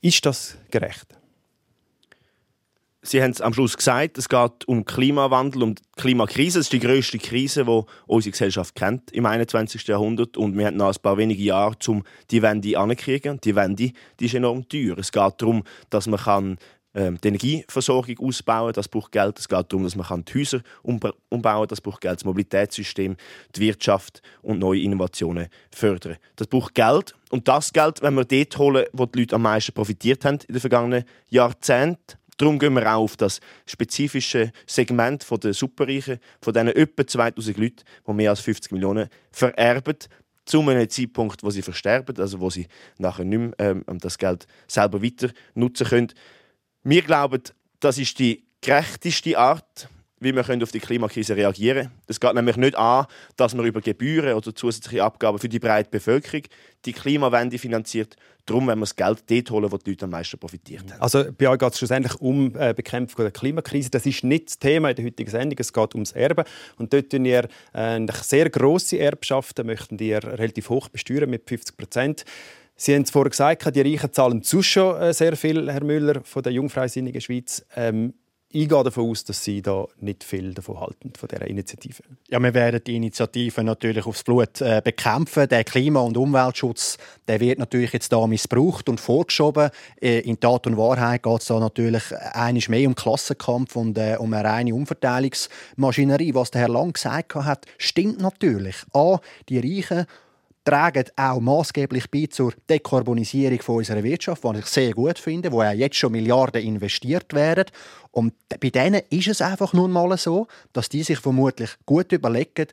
Ist das gerecht? Sie haben es am Schluss gesagt, es geht um Klimawandel, um die Klimakrise. Das ist die grösste Krise, die unsere Gesellschaft kennt im 21. Jahrhundert. Und wir haben noch ein paar wenige Jahre, um die Wende anzukriegen. Die Wende die ist enorm teuer. Es geht darum, dass man kann, ähm, die Energieversorgung ausbauen kann. Das braucht Geld. Es geht darum, dass man die Häuser umbauen kann. Das braucht Geld. Das Mobilitätssystem, die Wirtschaft und neue Innovationen fördern. Das braucht Geld. Und das Geld, wenn wir dort holen, wo die Leute am meisten profitiert haben in den vergangenen Jahrzehnten, Darum gehen wir auch auf das spezifische Segment der Superreichen, von diesen etwa 2000 Leuten, die mehr als 50 Millionen vererben, zu einem Zeitpunkt, wo sie versterben, also wo sie nachher nicht mehr ähm, das Geld selber weiter nutzen können. Wir glauben, das ist die gerechteste Art, wie wir auf die Klimakrise reagieren können. Es geht nämlich nicht an, dass man über Gebühren oder zusätzliche Abgaben für die breite Bevölkerung die Klimawende finanziert. Darum wenn wir das Geld dort holen, wo die Leute am meisten profitiert haben. Also bei euch geht es schlussendlich um äh, Bekämpfung der Klimakrise. Das ist nicht das Thema in der heutigen Sendung. Es geht ums Erben. Und dort möchten ihr äh, sehr grosse Erbschaften möchten ihr relativ hoch besteuern mit 50 Prozent. Sie haben es vorher gesagt, die Reichen zahlen zu schon äh, sehr viel, Herr Müller von der Jungfreisinnigen Schweiz. Ähm, ich gehe davon aus, dass Sie da nicht viel davon halten, von dieser Initiative. Ja, wir werden die Initiative natürlich aufs Blut äh, bekämpfen. Der Klima- und Umweltschutz der wird natürlich jetzt da missbraucht und vorgeschoben. Äh, in Tat und Wahrheit geht es da natürlich einiges mehr um Klassenkampf und äh, um eine reine Umverteilungsmaschinerie. Was der Herr Lang gesagt hat, stimmt natürlich. A, die Reichen tragen auch maßgeblich bei zur Dekarbonisierung unserer Wirtschaft, was ich sehr gut finde, wo ja jetzt schon Milliarden investiert werden. Und bei denen ist es einfach nun mal so, dass die sich vermutlich gut überlegen,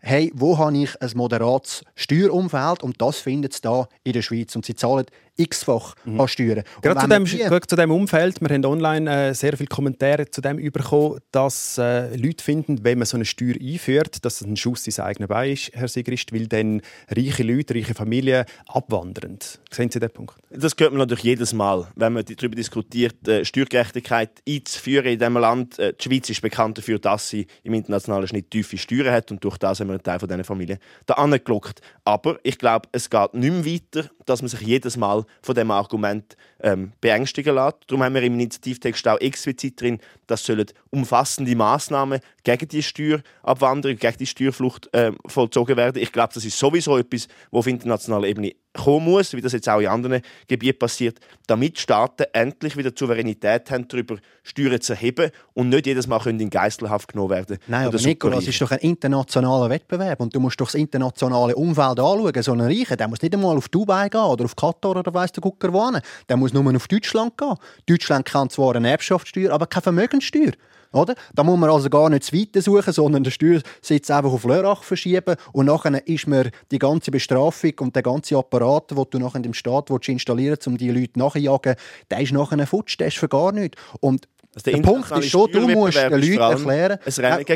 hey, wo habe ich ein moderates Steuerumfeld? Und das findet sie da in der Schweiz. Und sie zahlen x-fach mhm. an Steuern. Gerade zu dem, die... zu dem Umfeld, wir haben online äh, sehr viele Kommentare zu dem bekommen, dass äh, Leute finden, wenn man so eine Steuer einführt, dass es ein Schuss ins eigene Bein ist, Herr Sigrist, weil dann reiche Leute, reiche Familien abwandern. Sehen Sie den Punkt? Das hört man natürlich jedes Mal, wenn man darüber diskutiert, äh, Steuergerechtigkeit einzuführen in diesem Land. Äh, die Schweiz ist bekannt dafür, dass sie im internationalen Schnitt tiefe Steuern hat und durch das haben wir einen Teil von diesen Familien da angelockt. Aber ich glaube, es geht nicht mehr weiter, dass man sich jedes Mal von dem Argument ähm, beängstigen lässt. Darum haben wir im Initiativtext auch explizit drin, dass sollen umfassende Maßnahmen gegen die Steuerabwanderung, gegen die Steuerflucht äh, vollzogen werden. Ich glaube, das ist sowieso etwas, was auf internationaler Ebene kommen muss, wie das jetzt auch in anderen Gebieten passiert, damit Staaten endlich wieder die Souveränität haben, darüber Steuern zu erheben und nicht jedes Mal können in Geiselhaft genommen werden. Nein, aber Nico, das ist doch ein internationaler Wettbewerb und du musst doch das internationale Umfeld anschauen. So ein Reicher, der muss nicht einmal auf Dubai gehen oder auf Katar oder weiss der Gucker wohnen. Der muss nur auf Deutschland gehen. Deutschland kann zwar eine Erbschaftssteuer, aber keine Vermögenssteuer. Oder? Da muss man also gar nicht zu weit suchen, sondern den Steuersitz einfach auf Lörrach verschieben und nachher ist mir die ganze Bestrafung und der ganze Apparat, den du nachher in dem Staat installieren willst, um die Leute nachzujagen, der ist nachher Futsch, der ist für gar nichts. Und also der, der Punkt ist schon, du musst den Leuten erklären,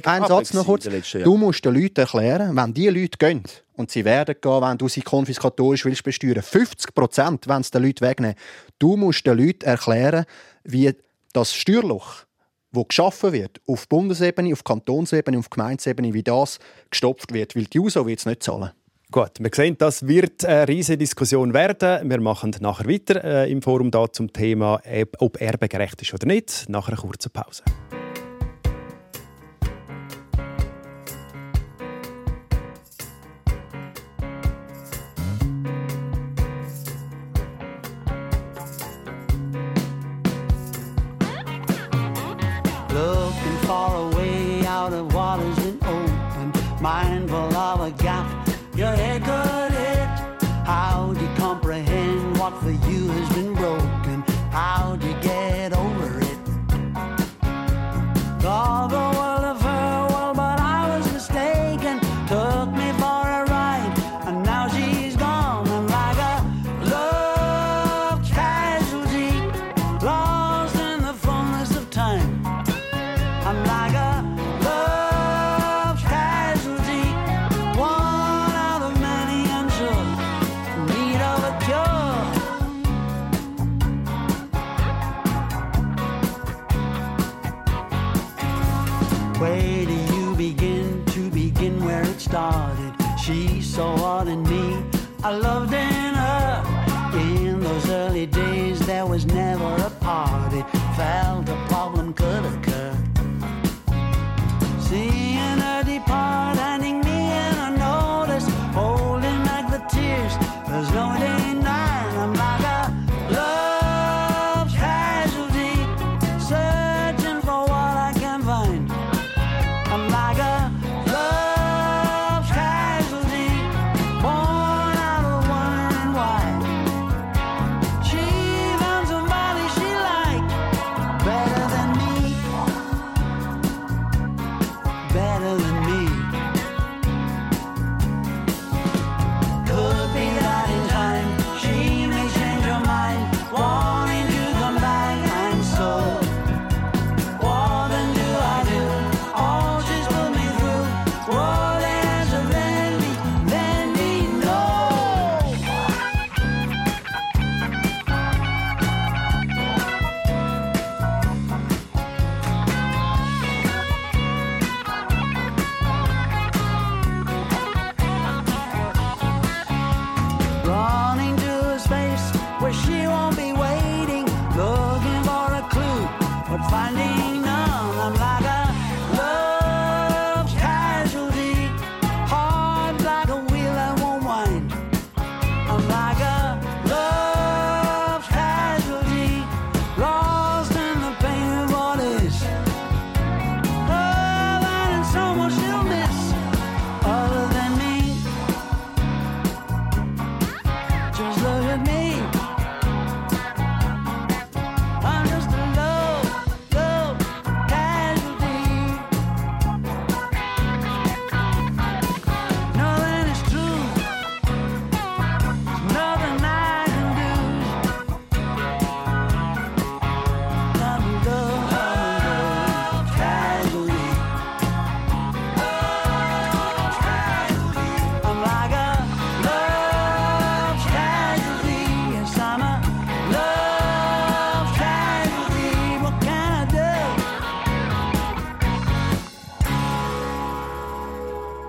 ein Satz noch kurz, du musst den Leuten erklären, wenn die Leute gehen und sie werden gehen, wenn du sie konfiskatorisch willst besteuern, 50 Prozent, wenn es den Leuten wegnehmen, du musst den Leuten erklären, wie das Steuerloch wo geschaffen wird, auf Bundesebene, auf Kantonsebene, auf Gemeindesebene, wie das gestopft wird, weil die USO wird es nicht zahlen. Gut, wir sehen, das wird eine riesige Diskussion werden. Wir machen nachher weiter äh, im Forum da zum Thema, ob Erbe gerecht ist oder nicht, nach einer kurzen Pause.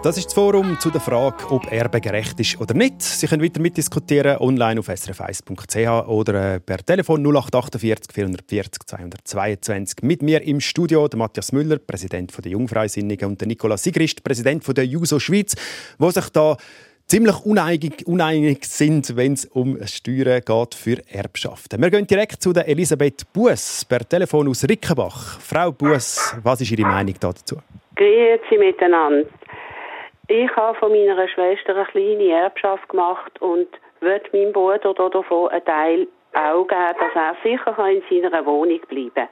Das ist das Forum zu der Frage, ob Erbe gerecht ist oder nicht. Sie können weiter mitdiskutieren online auf srf1.ch oder äh, per Telefon 0848 440 222. Mit mir im Studio der Matthias Müller, Präsident der Jungfreisinnigen, und der Nicola Sigrist, Präsident der JUSO Schweiz, wo sich da ziemlich uneinig, uneinig sind, wenn es um Steuern geht für Erbschaften. Wir gehen direkt zu der Elisabeth Buß per Telefon aus Rickenbach. Frau Buß, was ist Ihre Meinung dazu? Grüezi miteinander. Ich habe von meiner Schwester eine kleine Erbschaft gemacht und würde meinem Bruder davon einen Teil auch geben, dass er sicher in seiner Wohnung bleiben kann.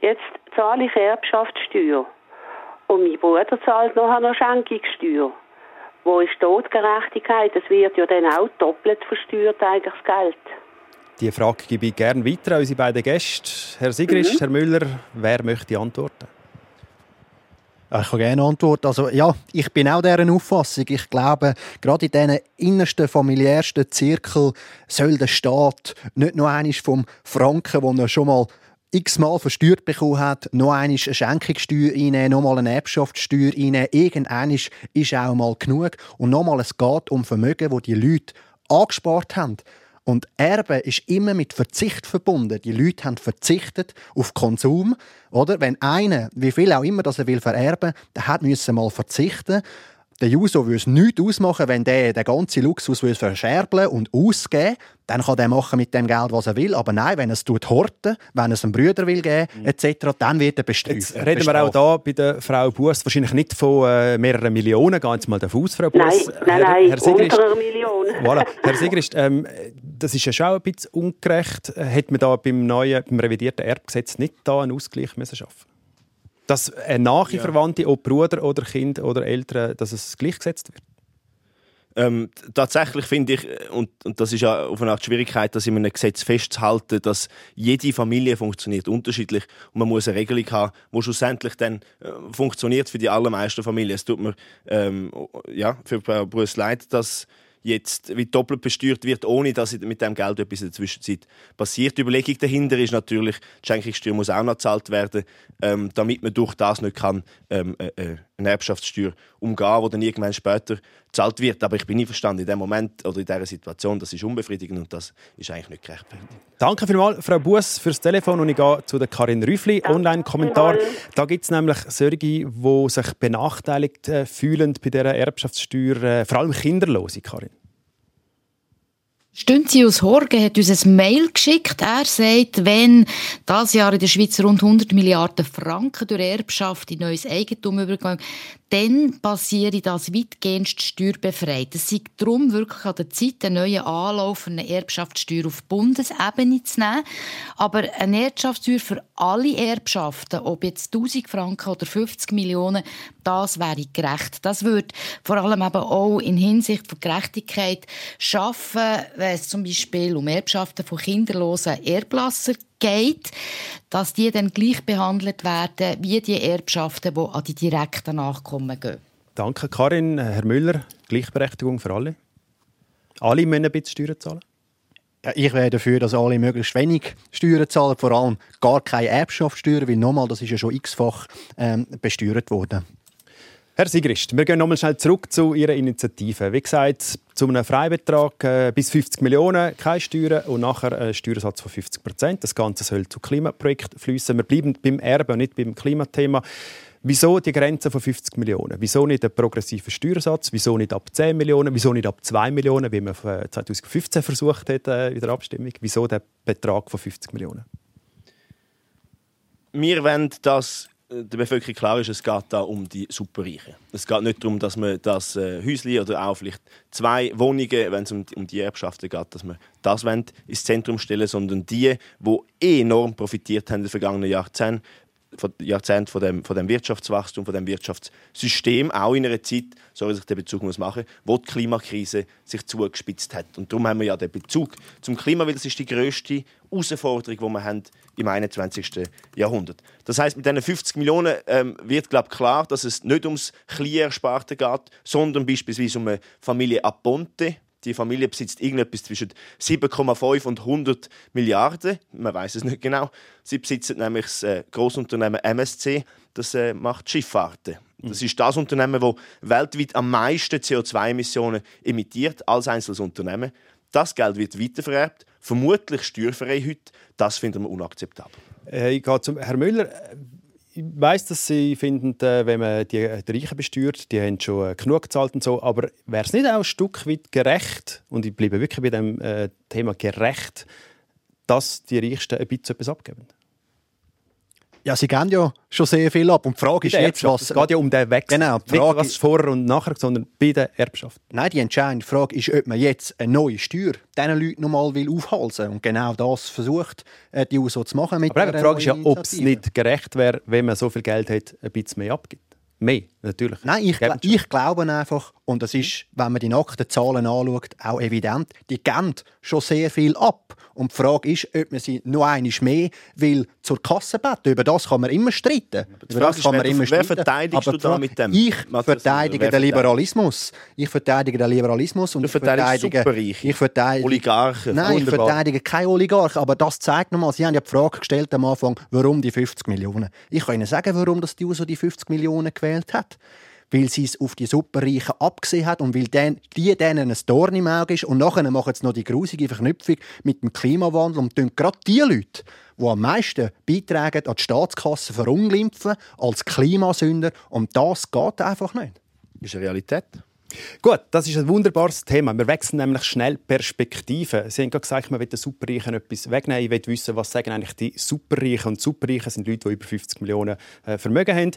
Jetzt zahle ich Erbschaftssteuer und mein Bruder zahlt noch eine Schenkungssteuer. Wo ist Totgerechtigkeit? Es wird ja dann auch doppelt versteuert, eigentlich das Geld. Die Frage gebe ich gerne weiter an unsere beiden Gäste. Herr Sigrist, mhm. Herr Müller, wer möchte antworten? Ich kann gerne antworten. Also, ja, ich bin auch dieser Auffassung. Ich glaube, gerade in diesen innersten, familiärsten Zirkel soll der Staat nicht nur einmal vom Franken, den er schon mal x-mal versteuert bekommen hat, noch einmal eine Schenkungssteuer einnehmen, noch mal eine Erbschaftssteuer einnehmen. Irgendwann ist auch mal genug. Und nochmal, es geht um Vermögen, wo die Leute angespart haben. Und Erbe ist immer mit Verzicht verbunden. Die Leute haben verzichtet auf Konsum. Oder? Wenn einer, wie viel auch immer, dass er will vererben, der hat müssen mal verzichten. Der Juso würde es nichts ausmachen, wenn der den ganzen Luxus verscherbeln und ausgeben dann kann er machen mit dem Geld, was er will. Aber nein, wenn er es tut horten, wenn er es einem Brüder will geben, mhm. etc., dann wird er bestraft. Jetzt reden wir auch da bei der Frau Buß wahrscheinlich nicht von äh, mehreren Millionen. Gehen Sie mal davon aus, Frau Buß. Nein, nein, Herr, nein, Herr Sigrist, unter einer Million. Voilà. Herr Sigrist, ähm, das ist ja schon ein bisschen ungerecht. Hätte man da beim neuen, beim revidierten Erbgesetz nicht da einen Ausgleich müssen schaffen Dass eine nahe Verwandte, ja. ob Bruder oder Kind oder Eltern, dass es gleichgesetzt wird? Ähm, tatsächlich finde ich, äh, und, und das ist ja auf eine Art Schwierigkeit, das in einem Gesetz festzuhalten, dass jede Familie funktioniert unterschiedlich und man muss eine Regelung haben, die schlussendlich dann äh, funktioniert für die allermeisten Familien. Es tut mir ähm, ja, für Bruce leid, dass jetzt wie doppelt besteuert wird, ohne dass mit dem Geld etwas in der Zwischenzeit passiert. Die Überlegung dahinter ist natürlich, die Schenkungssteuer muss auch noch gezahlt werden, ähm, damit man durch das nicht kann, ähm, äh, äh eine Erbschaftssteuer umgehen, die dann irgendwann später gezahlt wird. Aber ich bin nie verstanden in dem Moment oder in dieser Situation, das ist unbefriedigend und das ist eigentlich nicht gerechtfertigt. Danke vielmals, Frau Buß, fürs Telefon und ich gehe zu der Karin Rüffli. Online-Kommentar. Da gibt es nämlich solche, die sich benachteiligt äh, fühlen bei dieser Erbschaftssteuer, äh, vor allem Kinderlose, Karin. Stünzius Horge hat uns ein Mail geschickt. Er sagt, wenn das Jahr in der Schweiz rund 100 Milliarden Franken durch Erbschaft in neues Eigentum übergehen, dann passiere das weitgehend steuerbefreit. Es sei darum wirklich an der Zeit, einen neuen Anlauf für eine Erbschaftssteuer auf Bundesebene zu nehmen. Aber eine Erbschaftssteuer für alle Erbschaften, ob jetzt 1000 Franken oder 50 Millionen, das wäre gerecht. Das würde vor allem eben auch in Hinsicht von Gerechtigkeit schaffen, wenn es zum Beispiel um Erbschaften von kinderlosen Erblassern geht, dass die dann gleich behandelt werden wie die Erbschaften, die an die direkten Nachkommen gehen. Danke, Karin. Herr Müller, Gleichberechtigung für alle? Alle müssen ein bisschen Steuern zahlen? Ja, ich wäre dafür, dass alle möglichst wenig Steuern zahlen, vor allem gar keine Erbschaftssteuer, weil nochmal, das ist ja schon x-fach ähm, besteuert worden. Herr Sigrist, wir gehen nochmal schnell zurück zu Ihrer Initiative. Wie gesagt, zu einem Freibetrag äh, bis 50 Millionen, keine Steuern und nachher einen Steuersatz von 50 Prozent. Das Ganze soll zu Klimaprojekten fließen. Wir bleiben beim Erbe und nicht beim Klimathema. Wieso die Grenze von 50 Millionen? Wieso nicht ein progressiver Steuersatz? Wieso nicht ab 10 Millionen? Wieso nicht ab 2 Millionen, wie man 2015 versucht hat äh, in der Abstimmung? Wieso der Betrag von 50 Millionen? Wir wollen, dass der Bevölkerung klar ist, es geht da um die Superreichen. Es geht nicht darum, dass man das äh, Häuschen oder auch vielleicht zwei Wohnungen, wenn es um, um die Erbschaften geht, dass man das ins Zentrum stellen sondern die, die eh enorm profitiert haben in den vergangenen Jahrzehnten, von, Jahrzehnten von dem, von dem Wirtschaftswachstum, von dem Wirtschaftssystem, auch in einer Zeit, so wie sich der Bezug muss machen, wo die Klimakrise sich zugespitzt hat. Und darum haben wir ja den Bezug zum Klima, weil das ist die größte Herausforderung, die wir haben im 21. Jahrhundert. Das heißt, mit diesen 50 Millionen ähm, wird glaub, klar, dass es nicht ums Kleinsparte geht, sondern beispielsweise um eine Familie Aponte, die Familie besitzt irgendetwas zwischen 7,5 und 100 Milliarden. Man weiß es nicht genau. Sie besitzen nämlich das äh, Großunternehmen MSC. Das äh, macht Schifffahrten. Das ist das Unternehmen, das weltweit am meisten CO2-Emissionen emittiert als einzelnes Unternehmen. Das Geld wird weitervererbt, vermutlich steuerfrei heute. Das finden wir unakzeptabel. Äh, ich gehe zum Herr Müller. Ich weiss, dass Sie finden, äh, wenn man die, die Reichen besteuert, die haben schon äh, genug gezahlt und so, aber wäre es nicht auch ein Stück weit gerecht, und ich bleibe wirklich bei dem äh, Thema gerecht, dass die Reichsten ein bisschen etwas abgeben? Ja, sie geben ja schon sehr viel ab. Und die Frage ist jetzt, was... Es geht ja um den Wechsel. Genau, die Nicht Frage was vorher und nachher, sondern bei der Erbschaft. Nein, die entscheidende Frage ist, ob man jetzt eine neue Steuer diesen Leuten nochmal will aufhalsen Und genau das versucht äh, die USO zu machen. Mit Aber die Frage ist ja, ob es nicht gerecht wäre, wenn man so viel Geld hat, ein bisschen mehr abgibt. Mehr, natürlich. Nein, ich, gl ich glaube einfach, und das ist, wenn man die nackten Zahlen anschaut, auch evident, die geben schon sehr viel ab. Und die Frage ist, ob man sie noch einmal mehr will zur Kasse betten. Über das kann man immer streiten. Über das kann man wer- immer wer streiten. verteidigst Aber du da mit dem? Ich verteidige wer den? Liberalismus. Ich verteidige den Liberalismus und Du ich verteidige... Superreiche, Ich verteidige... Oligarchen. Nein, ich Wunderbar. verteidige keine Oligarchen. Aber das zeigt nochmal, Sie haben ja die Frage gestellt am Anfang, warum die 50 Millionen. Ich kann Ihnen sagen, warum das die USO die 50 Millionen gewählt hat weil sie es auf die Superreichen abgesehen hat und weil den, die denen ein Dorn im Auge ist. Und nachher machen sie noch die grusige Verknüpfung mit dem Klimawandel und tun gerade die Leute, die am meisten beitragen, an die Staatskasse verunglimpfen als Klimasünder. Und das geht einfach nicht. Das ist eine Realität. Gut, das ist ein wunderbares Thema. Wir wechseln nämlich schnell Perspektiven. Sie haben gerade gesagt, man will den Superreichen etwas wegnehmen. Ich will wissen, was sagen eigentlich die Superreichen. Und Superreichen sind Leute, die über 50 Millionen äh, Vermögen haben.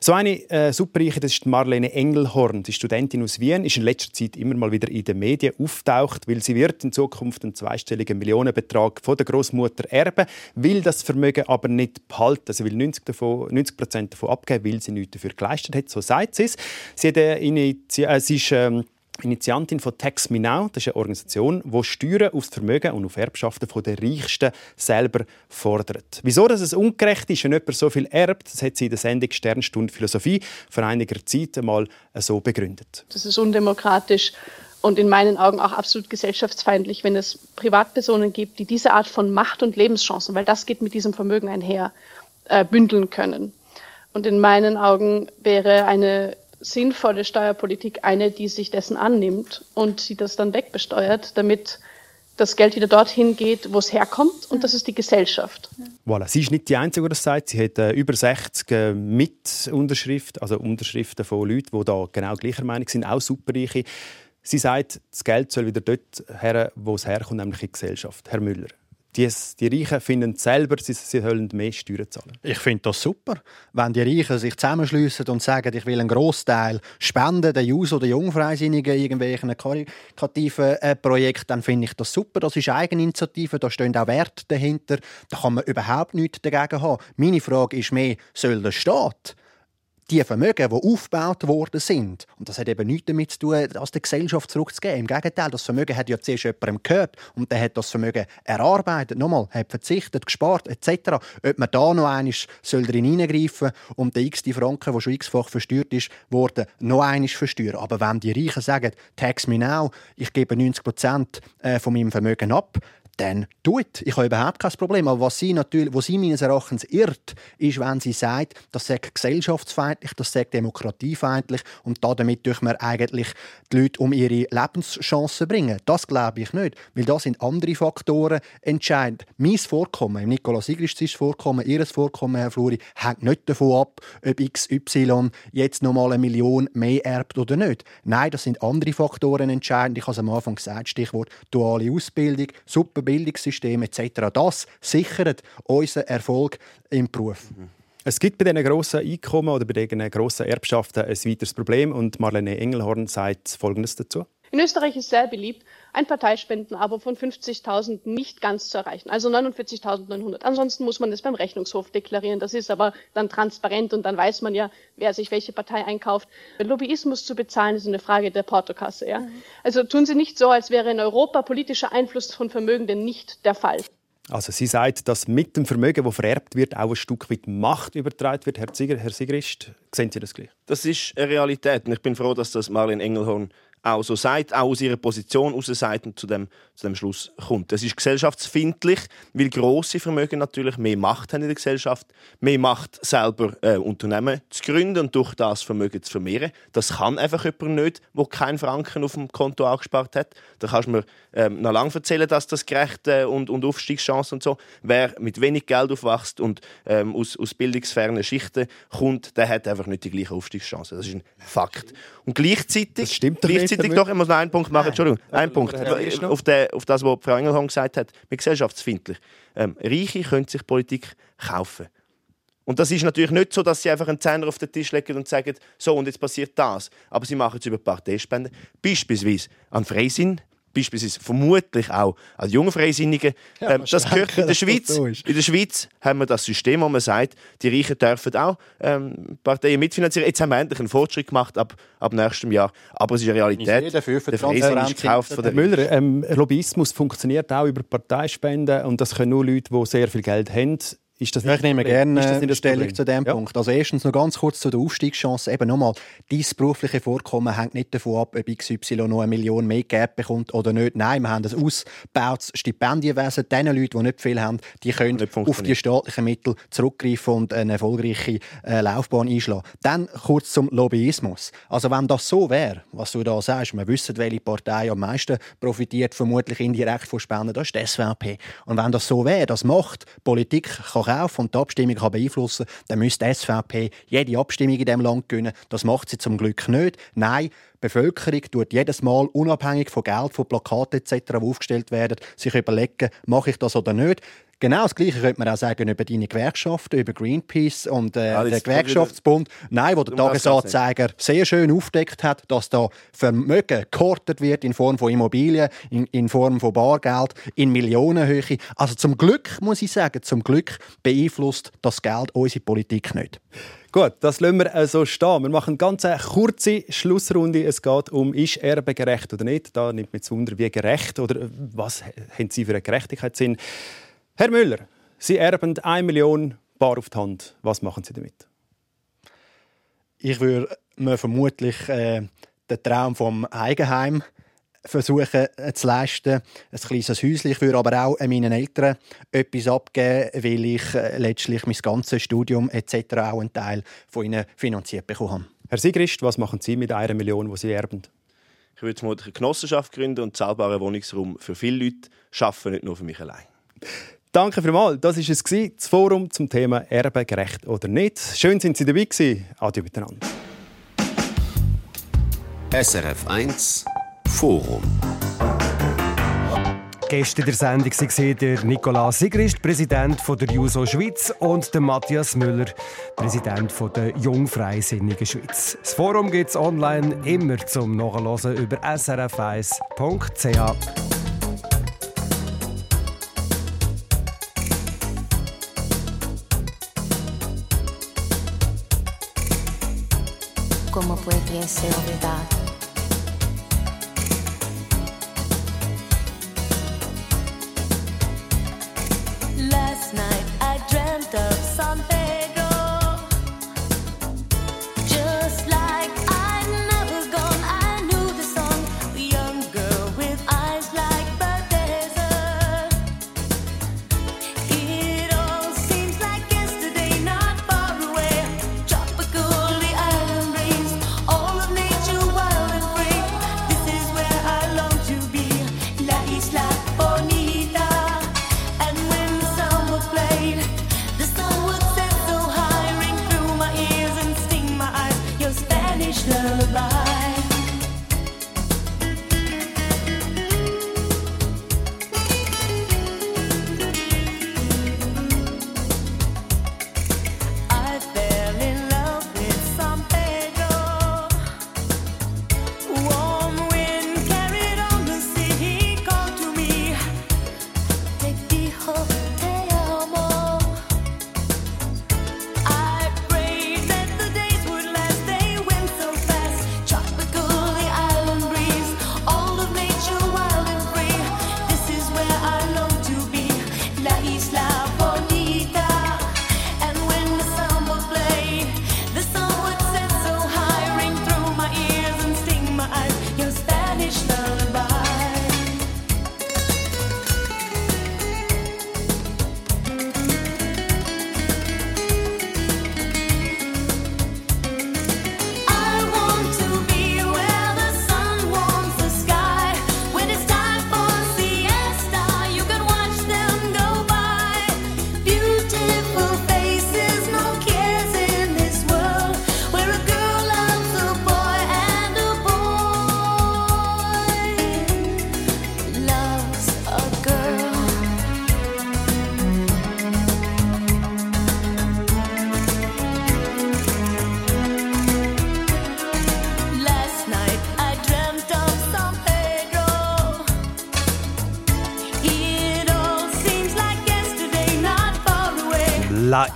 So eine äh, Superreiche, das ist Marlene Engelhorn, die Studentin aus Wien, ist in letzter Zeit immer mal wieder in den Medien auftaucht, weil sie wird in Zukunft einen zweistelligen Millionenbetrag von der Großmutter erben, will das Vermögen aber nicht behalten. Sie will 90 davon, 90 Prozent davon abgeben, weil sie nichts dafür geleistet hat. So sagt sie es. Sie, hat, äh, initi- äh, sie ist ähm, Initiantin von Tax Me Now. Das ist eine Organisation, die Steuern auf das Vermögen und auf Erbschaften den Reichsten selber fordert. Wieso dass es ungerecht ist, wenn jemand so viel erbt, das hat sie in der Sendung Sternstunde Philosophie vor einiger Zeit einmal so begründet. Das ist undemokratisch und in meinen Augen auch absolut gesellschaftsfeindlich, wenn es Privatpersonen gibt, die diese Art von Macht und Lebenschancen, weil das geht mit diesem Vermögen einher, äh, bündeln können. Und in meinen Augen wäre eine sinnvolle Steuerpolitik eine, die sich dessen annimmt und sie das dann wegbesteuert, damit das Geld wieder dorthin geht, wo es herkommt, und das ist die Gesellschaft. Voilà. Sie ist nicht die Einzige, die das sagt. Sie hat äh, über 60 äh, Mitunterschriften, also Unterschriften von Leuten, die da genau gleicher Meinung sind, auch Superreiche. Sie sagt, das Geld soll wieder dort her, wo es herkommt, nämlich in die Gesellschaft. Herr Müller, die, die Reichen finden selber, sie, sie sollen mehr Steuern zahlen. Ich finde das super, wenn die Reichen sich zusammenschließen und sagen, ich will einen Großteil spenden, den Jus oder Jungfreisinnigen, irgendwelchen karitativen äh, Projekten, dann finde ich das super. Das ist Eigeninitiative, da stehen auch Werte dahinter. Da kann man überhaupt nichts dagegen haben. Meine Frage ist mehr, soll der Staat die Vermögen, die aufgebaut worden sind, und das hat eben nichts damit zu tun, das der Gesellschaft zurückzugeben. Im Gegenteil, das Vermögen hat ja zuerst jemandem gehört und der hat das Vermögen erarbeitet, nochmal, hat verzichtet, gespart etc. Ob man da noch einmal soll drin hineingreifen und der x die Franken, der schon x-fach versteuert ist, worden noch einmal versteuern. Aber wenn die Reichen sagen, tax me now, ich gebe 90 Prozent äh, von meinem Vermögen ab, dann tut. Ich habe überhaupt kein Problem. Aber was sie natürlich, wo sie meines Erachtens irrt, ist, wenn sie sagt, das sei gesellschaftsfeindlich, das sei demokratiefeindlich und damit durch man eigentlich die Leute um ihre Lebenschancen bringen. Das glaube ich nicht, weil da sind andere Faktoren entscheidend. Mein Vorkommen, Nikolaus Sigrists Vorkommen, Ihres Vorkommen, Herr Fluri, hängt nicht davon ab, ob XY jetzt noch mal eine Million mehr erbt oder nicht. Nein, das sind andere Faktoren entscheidend. Ich habe es am Anfang gesagt, Stichwort duale Ausbildung, super Bildungssystem etc. Das sichert unseren Erfolg im Beruf. Es gibt bei diesen grossen Einkommen oder bei diesen grossen Erbschaften ein weiteres Problem und Marlene Engelhorn sagt Folgendes dazu. In Österreich ist sehr beliebt, ein Parteispendenabo von 50.000 nicht ganz zu erreichen, also 49.900. Ansonsten muss man es beim Rechnungshof deklarieren. Das ist aber dann transparent und dann weiß man ja, wer sich welche Partei einkauft. Lobbyismus zu bezahlen ist eine Frage der Portokasse. Ja? Also tun Sie nicht so, als wäre in Europa politischer Einfluss von Vermögenden nicht der Fall. Also sie sagt, dass mit dem Vermögen, das vererbt wird, auch ein Stück weit Macht übertragen wird. Herr, Ziger, Herr Sigrist, sehen Sie das gleich? Das ist eine Realität und ich bin froh, dass das Marlene Engelhorn auch so sagt, auch aus ihrer Position heraus sagt und zu dem, zu dem Schluss kommt. Es ist gesellschaftsfindlich, weil grosse Vermögen natürlich mehr Macht haben in der Gesellschaft, mehr Macht selber äh, Unternehmen zu gründen und durch das Vermögen zu vermehren. Das kann einfach jemand nicht, der keinen Franken auf dem Konto angespart hat. Da kannst du mir ähm, noch lange erzählen, dass das gerecht äh, und, und Aufstiegschancen und so. Wer mit wenig Geld aufwächst und ähm, aus, aus bildungsfernen Schichten kommt, der hat einfach nicht die gleichen Aufstiegschancen. Das ist ein Fakt. Und gleichzeitig, das stimmt gleichzeitig doch, ich muss noch einen Punkt machen, Entschuldigung, einen Punkt, auf, der, auf das, was Frau Engelhorn gesagt hat, mit gesellschaftsfindlich. Ähm, Reiche können sich Politik kaufen. Und das ist natürlich nicht so, dass sie einfach einen Zehner auf den Tisch legen und sagen, so und jetzt passiert das. Aber sie machen es über Parteispenden, beispielsweise an Freisinn, beispielsweise vermutlich auch an junge Freisinnige. Ja, ähm, das gehört in der Schweiz. So in der Schweiz haben wir das System, wo man sagt, die Reichen dürfen auch ähm, Parteien mitfinanzieren. Jetzt haben wir endlich einen Fortschritt gemacht ab, ab nächstem Jahr. Aber es ist eine Realität. Dafür für der Freisinn ist gekauft von der Müller, ähm, Lobbyismus funktioniert auch über Parteispenden und das können nur Leute, die sehr viel Geld haben. Ist das ich nehme gerne eine Stellung zu dem ja. Punkt. Also erstens noch ganz kurz zu der Aufstiegschance. Eben nochmal, dein berufliche Vorkommen hängt nicht davon ab, ob XY noch eine Million mehr Geld bekommt oder nicht. Nein, wir haben ein ausgebautes Stipendienwesen. Die Leute, die nicht viel haben, die können auf die staatlichen Mittel zurückgreifen und eine erfolgreiche äh, Laufbahn einschlagen. Dann kurz zum Lobbyismus. Also wenn das so wäre, was du da sagst, wir wissen, welche Partei am meisten profitiert, vermutlich indirekt von Spenden, das ist die SVP. Und wenn das so wäre, das macht Politik kann kaufen und die Abstimmung kann beeinflussen dann müsste die SVP jede Abstimmung in diesem Land gewinnen. Das macht sie zum Glück nicht. Nein, die Bevölkerung tut jedes Mal, unabhängig von Geld, von Plakaten etc., die aufgestellt werden, sich überlegen, mache ich das oder nicht. Genau das Gleiche könnte man auch sagen über deine Gewerkschaften, über Greenpeace und äh, ja, den Gewerkschaftsbund. Nein, wo der Tagesanzeiger sehr schön aufdeckt hat, dass da Vermögen gehortet wird in Form von Immobilien, in, in Form von Bargeld, in Millionenhöhe. Also zum Glück, muss ich sagen, zum Glück beeinflusst das Geld unsere Politik nicht. Gut, das lassen wir äh, so stehen. Wir machen eine ganz kurze Schlussrunde. Es geht um, ist Erbe gerecht oder nicht? Da nimmt mich zu Wunder, wie gerecht oder äh, was haben Sie für einen Gerechtigkeitssinn? Herr Müller, Sie erben 1 Million Bar auf die Hand. Was machen Sie damit? Ich würde mir vermutlich äh, den Traum vom Eigenheim versuchen äh, zu leisten. Ein kleines Häuschen. Ich würde aber auch meinen Eltern etwas abgeben, weil ich äh, letztlich mein ganzes Studium etc. auch einen Teil von ihnen finanziert bekommen habe. Herr Sigrist, was machen Sie mit einer Million, die Sie erben? Ich würde vermutlich eine Genossenschaft gründen und zahlbaren Wohnungsraum für viele Leute schaffen, nicht nur für mich allein. Danke vielmals. Das war es, das Forum zum Thema Erbe gerecht oder nicht. Schön, sind Sie dabei gewesen. Adieu miteinander. SRF 1 Forum. Gäste der Sendung waren der Nikolaus Sigrist, Präsident der JUSO Schweiz, und der Matthias Müller, Präsident der Jungfreisinnigen Schweiz. Das Forum gibt es online immer zum Nachhören über srf1.ch. Como puede ser olvidado.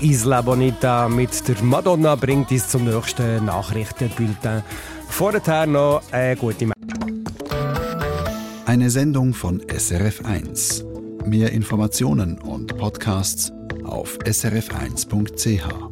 Isla Bonita mit der Madonna bringt uns zum nächsten Nachrichtenbulletin. Vorher noch eine gute Eine Sendung von SRF1. Mehr Informationen und Podcasts auf srf1.ch.